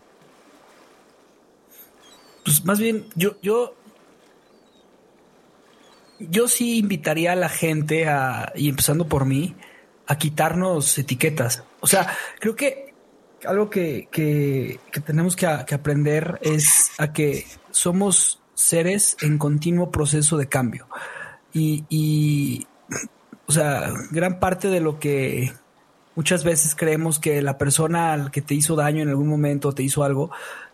Pues más bien, yo, yo, yo sí invitaría a la gente a, y empezando por mí, a quitarnos etiquetas. O sea, creo que algo que, que, tenemos que, aprender es a que somos, seres en continuo proceso de cambio. Y, y, o sea, gran parte de lo que muchas veces creemos que la persona al que te hizo daño en algún momento te hizo algo,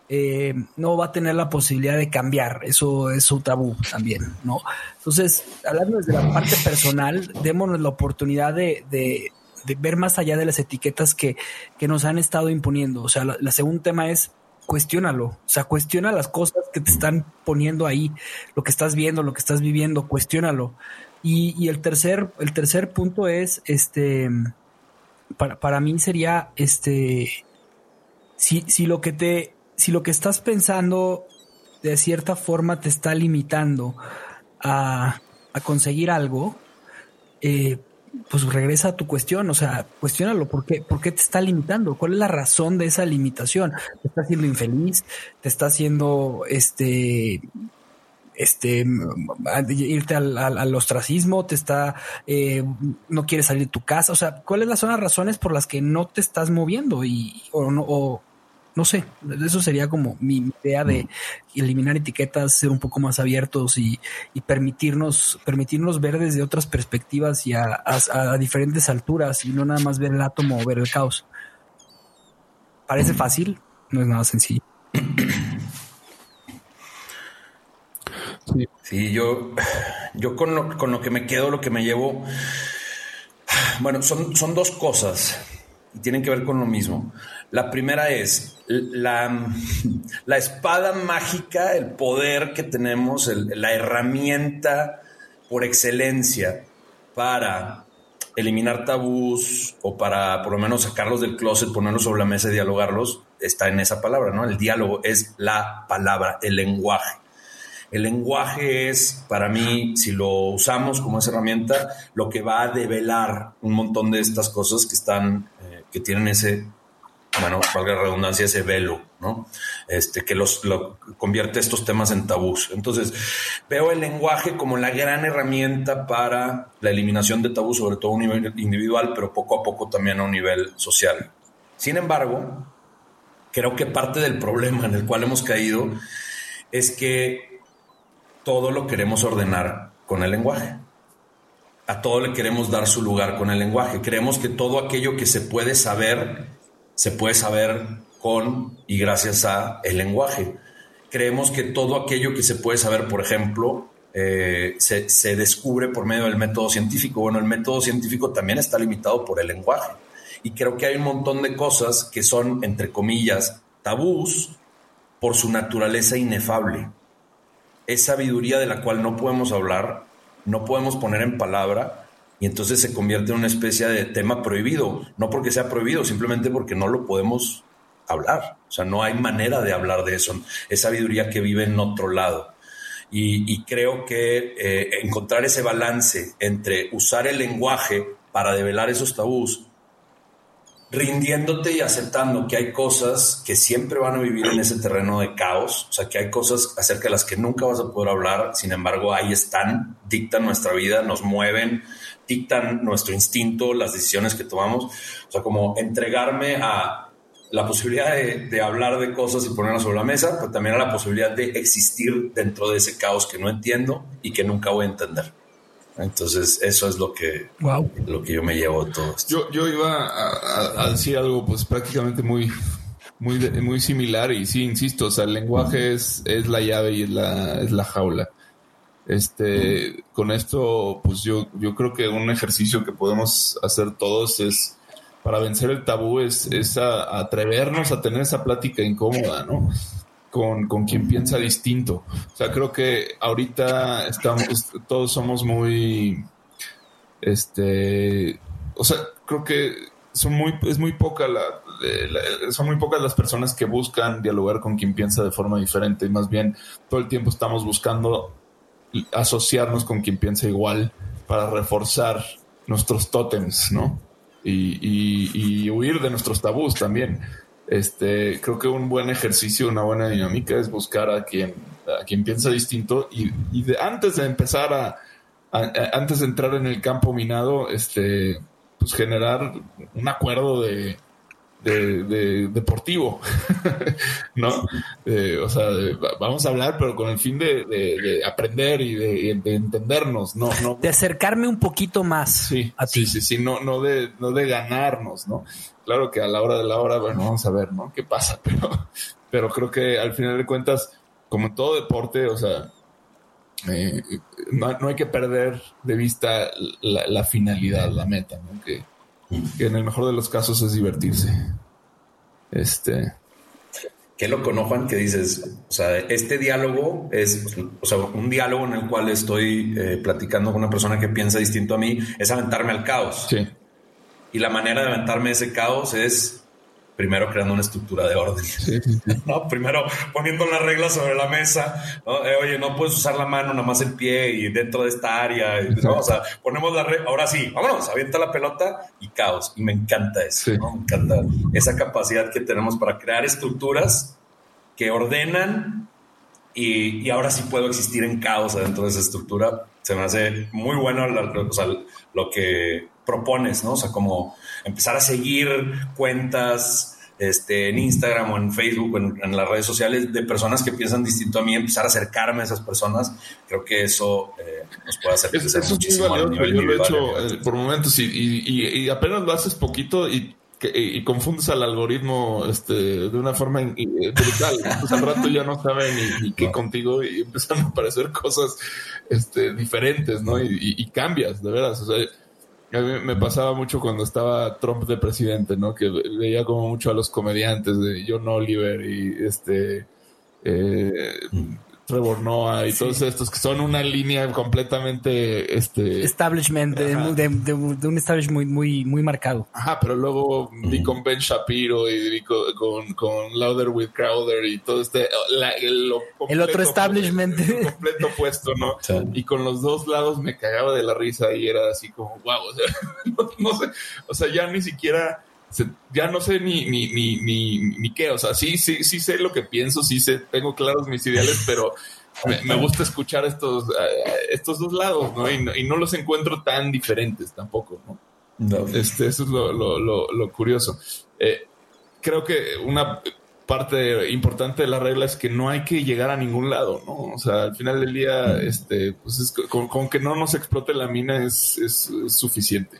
eh, no va a tener la posibilidad de cambiar. Eso es un tabú también, ¿no? Entonces, hablando desde la parte personal, démonos la oportunidad de, ver más allá de las etiquetas que, que nos han estado imponiendo. O sea, la, la segundo tema es cuestiónalo, o sea, cuestiona las cosas que te están poniendo ahí, lo que estás viendo, lo que estás viviendo, cuestiónalo. Y, y el tercer, el tercer punto es, este, para, para mí sería, este, si, si lo que te, si lo que estás pensando de cierta forma te está limitando a, conseguir algo, eh, pues regresa a tu cuestión, o sea, cuestiónalo, ¿por qué, ¿por qué te está limitando? ¿Cuál es la razón de esa limitación? ¿Te está haciendo infeliz? ¿Te está haciendo, este, este, irte al, ostracismo? ¿Te está, eh, no quieres salir de tu casa? O sea, ¿cuáles son las razones por las que no te estás moviendo y, o no, o, no sé, eso sería como mi idea de eliminar etiquetas, ser un poco más abiertos y, permitirnos, permitirnos ver desde otras perspectivas y a, diferentes alturas y no nada más ver el átomo o ver el caos. Parece fácil, no es nada sencillo. Sí, yo, yo con, lo, con lo que me quedo, lo que me llevo, bueno, son, son dos cosas tienen que ver con lo mismo. La primera es la, la espada mágica, el poder que tenemos, la herramienta por excelencia para eliminar tabús o para por lo menos sacarlos del closet, ponerlos sobre la mesa y dialogarlos, está en esa palabra, ¿no? El diálogo es la palabra, el lenguaje. El lenguaje es, para mí, si lo usamos como esa herramienta, lo que va a develar un montón de estas cosas que están, que tienen ese bueno, valga la redundancia, ese velo, ¿no? Este, que los lo convierte estos temas en tabús. Entonces, veo el lenguaje como la gran herramienta para la eliminación de tabús, sobre todo a nivel individual, pero poco a poco también a un nivel social. Sin embargo, creo que parte del problema en el cual hemos caído es que todo lo queremos ordenar con el lenguaje. A todo le queremos dar su lugar con el lenguaje. Creemos que todo aquello que se puede saber se puede saber con y gracias a el lenguaje. Creemos que todo aquello que se puede saber, por ejemplo, eh, se, se, descubre por medio del método científico. Bueno, el método científico también está limitado por el lenguaje. Y creo que hay un montón de cosas que son, entre comillas, tabús por su naturaleza inefable. Es sabiduría de la cual no podemos hablar, no podemos poner en palabra y entonces se convierte en una especie de tema prohibido, no porque sea prohibido, simplemente porque no lo podemos hablar. O sea, no hay manera de hablar de eso. Es sabiduría que vive en otro lado. Y, creo que eh, encontrar ese balance entre usar el lenguaje para develar esos tabús, rindiéndote y aceptando que hay cosas que siempre van a vivir en ese terreno de caos, o sea, que hay cosas acerca de las que nunca vas a poder hablar, sin embargo, ahí están, dictan nuestra vida, nos mueven, dictan nuestro instinto, las decisiones que tomamos. O sea, como entregarme a la posibilidad de, hablar de cosas y ponerlas sobre la mesa, pero también a la posibilidad de existir dentro de ese caos que no entiendo y que nunca voy a entender. Entonces, eso es lo que, lo que yo me llevo todo esto. Yo, yo iba a, a, decir algo, pues prácticamente muy, muy, muy similar. Y sí, insisto, o sea, el lenguaje es, es la llave y es la, es la jaula. Este, con esto, pues yo, yo creo que un ejercicio que podemos hacer todos es, para vencer el tabú, es, es atrevernos a tener esa plática incómoda, ¿no? Con, con, quien piensa distinto. O sea, creo que ahorita estamos, todos somos muy, este, o sea, creo que son muy, es muy poca la, son muy pocas las personas que buscan dialogar con quien piensa de forma diferente y más bien todo el tiempo estamos buscando asociarnos con quien piensa igual para reforzar nuestros tótems, ¿no? Y, huir de nuestros tabús también. Este, creo que un buen ejercicio, una buena dinámica es buscar a quien, a quien piensa distinto y, antes de empezar a, antes de entrar en el campo minado, este, pues generar un acuerdo de, de, deportivo, ¿no? Eh, o sea, vamos a hablar, pero con el fin de, aprender y de, entendernos, no, no. De acercarme un poquito más a ti. Sí, sí, sí, no, no de, no de ganarnos, ¿no? Claro que a la hora de la hora, bueno, vamos a ver, ¿no? ¿Qué pasa? Pero, pero creo que al final de cuentas, como en todo deporte, o sea, eh, no, hay que perder de vista la, finalidad, la meta, ¿no? Que, que en el mejor de los casos es divertirse. Este. Qué loco, ¿no, Juan? Que dices, o sea, este diálogo es, o sea, un diálogo en el cual estoy eh, platicando con una persona que piensa distinto a mí, es aventarme al caos. Sí. Y la manera de aventarme ese caos es primero creando una estructura de orden. ¿no? Primero poniendo las reglas sobre la mesa. Eh, oye, no puedes usar la mano, nada más el pie y dentro de esta área. O sea, ponemos la regla. Ahora sí, vámonos, avienta la pelota y caos. Y me encanta eso. Me encanta esa capacidad que tenemos para crear estructuras que ordenan y, y, ahora sí puedo existir en caos dentro de esa estructura. Se me hace muy bueno o sea, lo que propones, ¿no? O sea, como empezar a seguir cuentas este, en Instagram o en Facebook o en, las redes sociales de personas que piensan distinto a mí, empezar a acercarme a esas personas, creo que eso eh, nos puede hacer crecer es, muchísimo. Yo lo he hecho eh, por momentos y, apenas lo haces poquito y y confundes al algoritmo este, de una forma brutal. Entonces al rato ya no sabe ni, qué contigo y empiezan a aparecer cosas este, diferentes, ¿no? Y, y, cambias, de veras. O sea, a mí me pasaba mucho cuando estaba Trump de presidente, ¿no? Que veía como mucho a los comediantes de John Oliver y este eh, Trevor Noah y todos estos que son una línea completamente este establishment de, un establishment muy muy muy marcado. Ajá, pero luego vi con Ben Shapiro y vi con, con, Louder with Crowder y todo este el otro establishment. completo puesto, ¿no? Y con los dos lados me cagaba de la risa y era así como wow, o sea, no sé, o sea, ya ni siquiera ya no sé ni, ni, ni, ni, ni qué, o sea, sí, sí, sí sé lo que pienso, sí sé, tengo claros mis ideales, pero me, gusta escuchar estos, eh, estos dos lados, ¿no? Y, ¿no? los encuentro tan diferentes tampoco, ¿no? Este, eso es lo, lo, lo, curioso. Eh, creo que una parte importante de la regla es que no hay que llegar a ningún lado, ¿no? O sea, al final del día, este, pues con, que no nos explote la mina es, es suficiente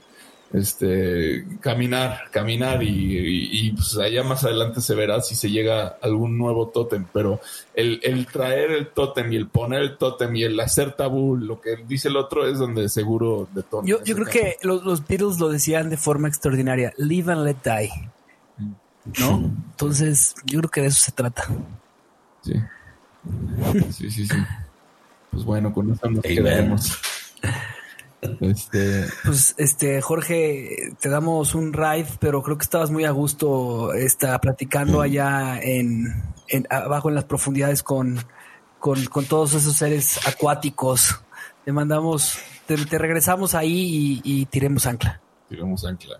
este, caminar, caminar y, pues allá más adelante se verá si se llega algún nuevo tótem, pero el, traer el tótem y el poner el tótem y el hacer tabú, lo que dice el otro es donde seguro de todo. Yo, yo creo que los, los, Beatles lo decían de forma extraordinaria, live and let die, ¿no? Entonces yo creo que de eso se trata. Sí, sí, sí, sí. Pues bueno, con eso nos quedamos. Este... Pues este, Jorge, te damos un ride, pero creo que estabas muy a gusto está, platicando allá en, abajo en las profundidades con, con, todos esos seres acuáticos. Te mandamos, te, regresamos ahí y, y tiremos ancla. Tiremos ancla.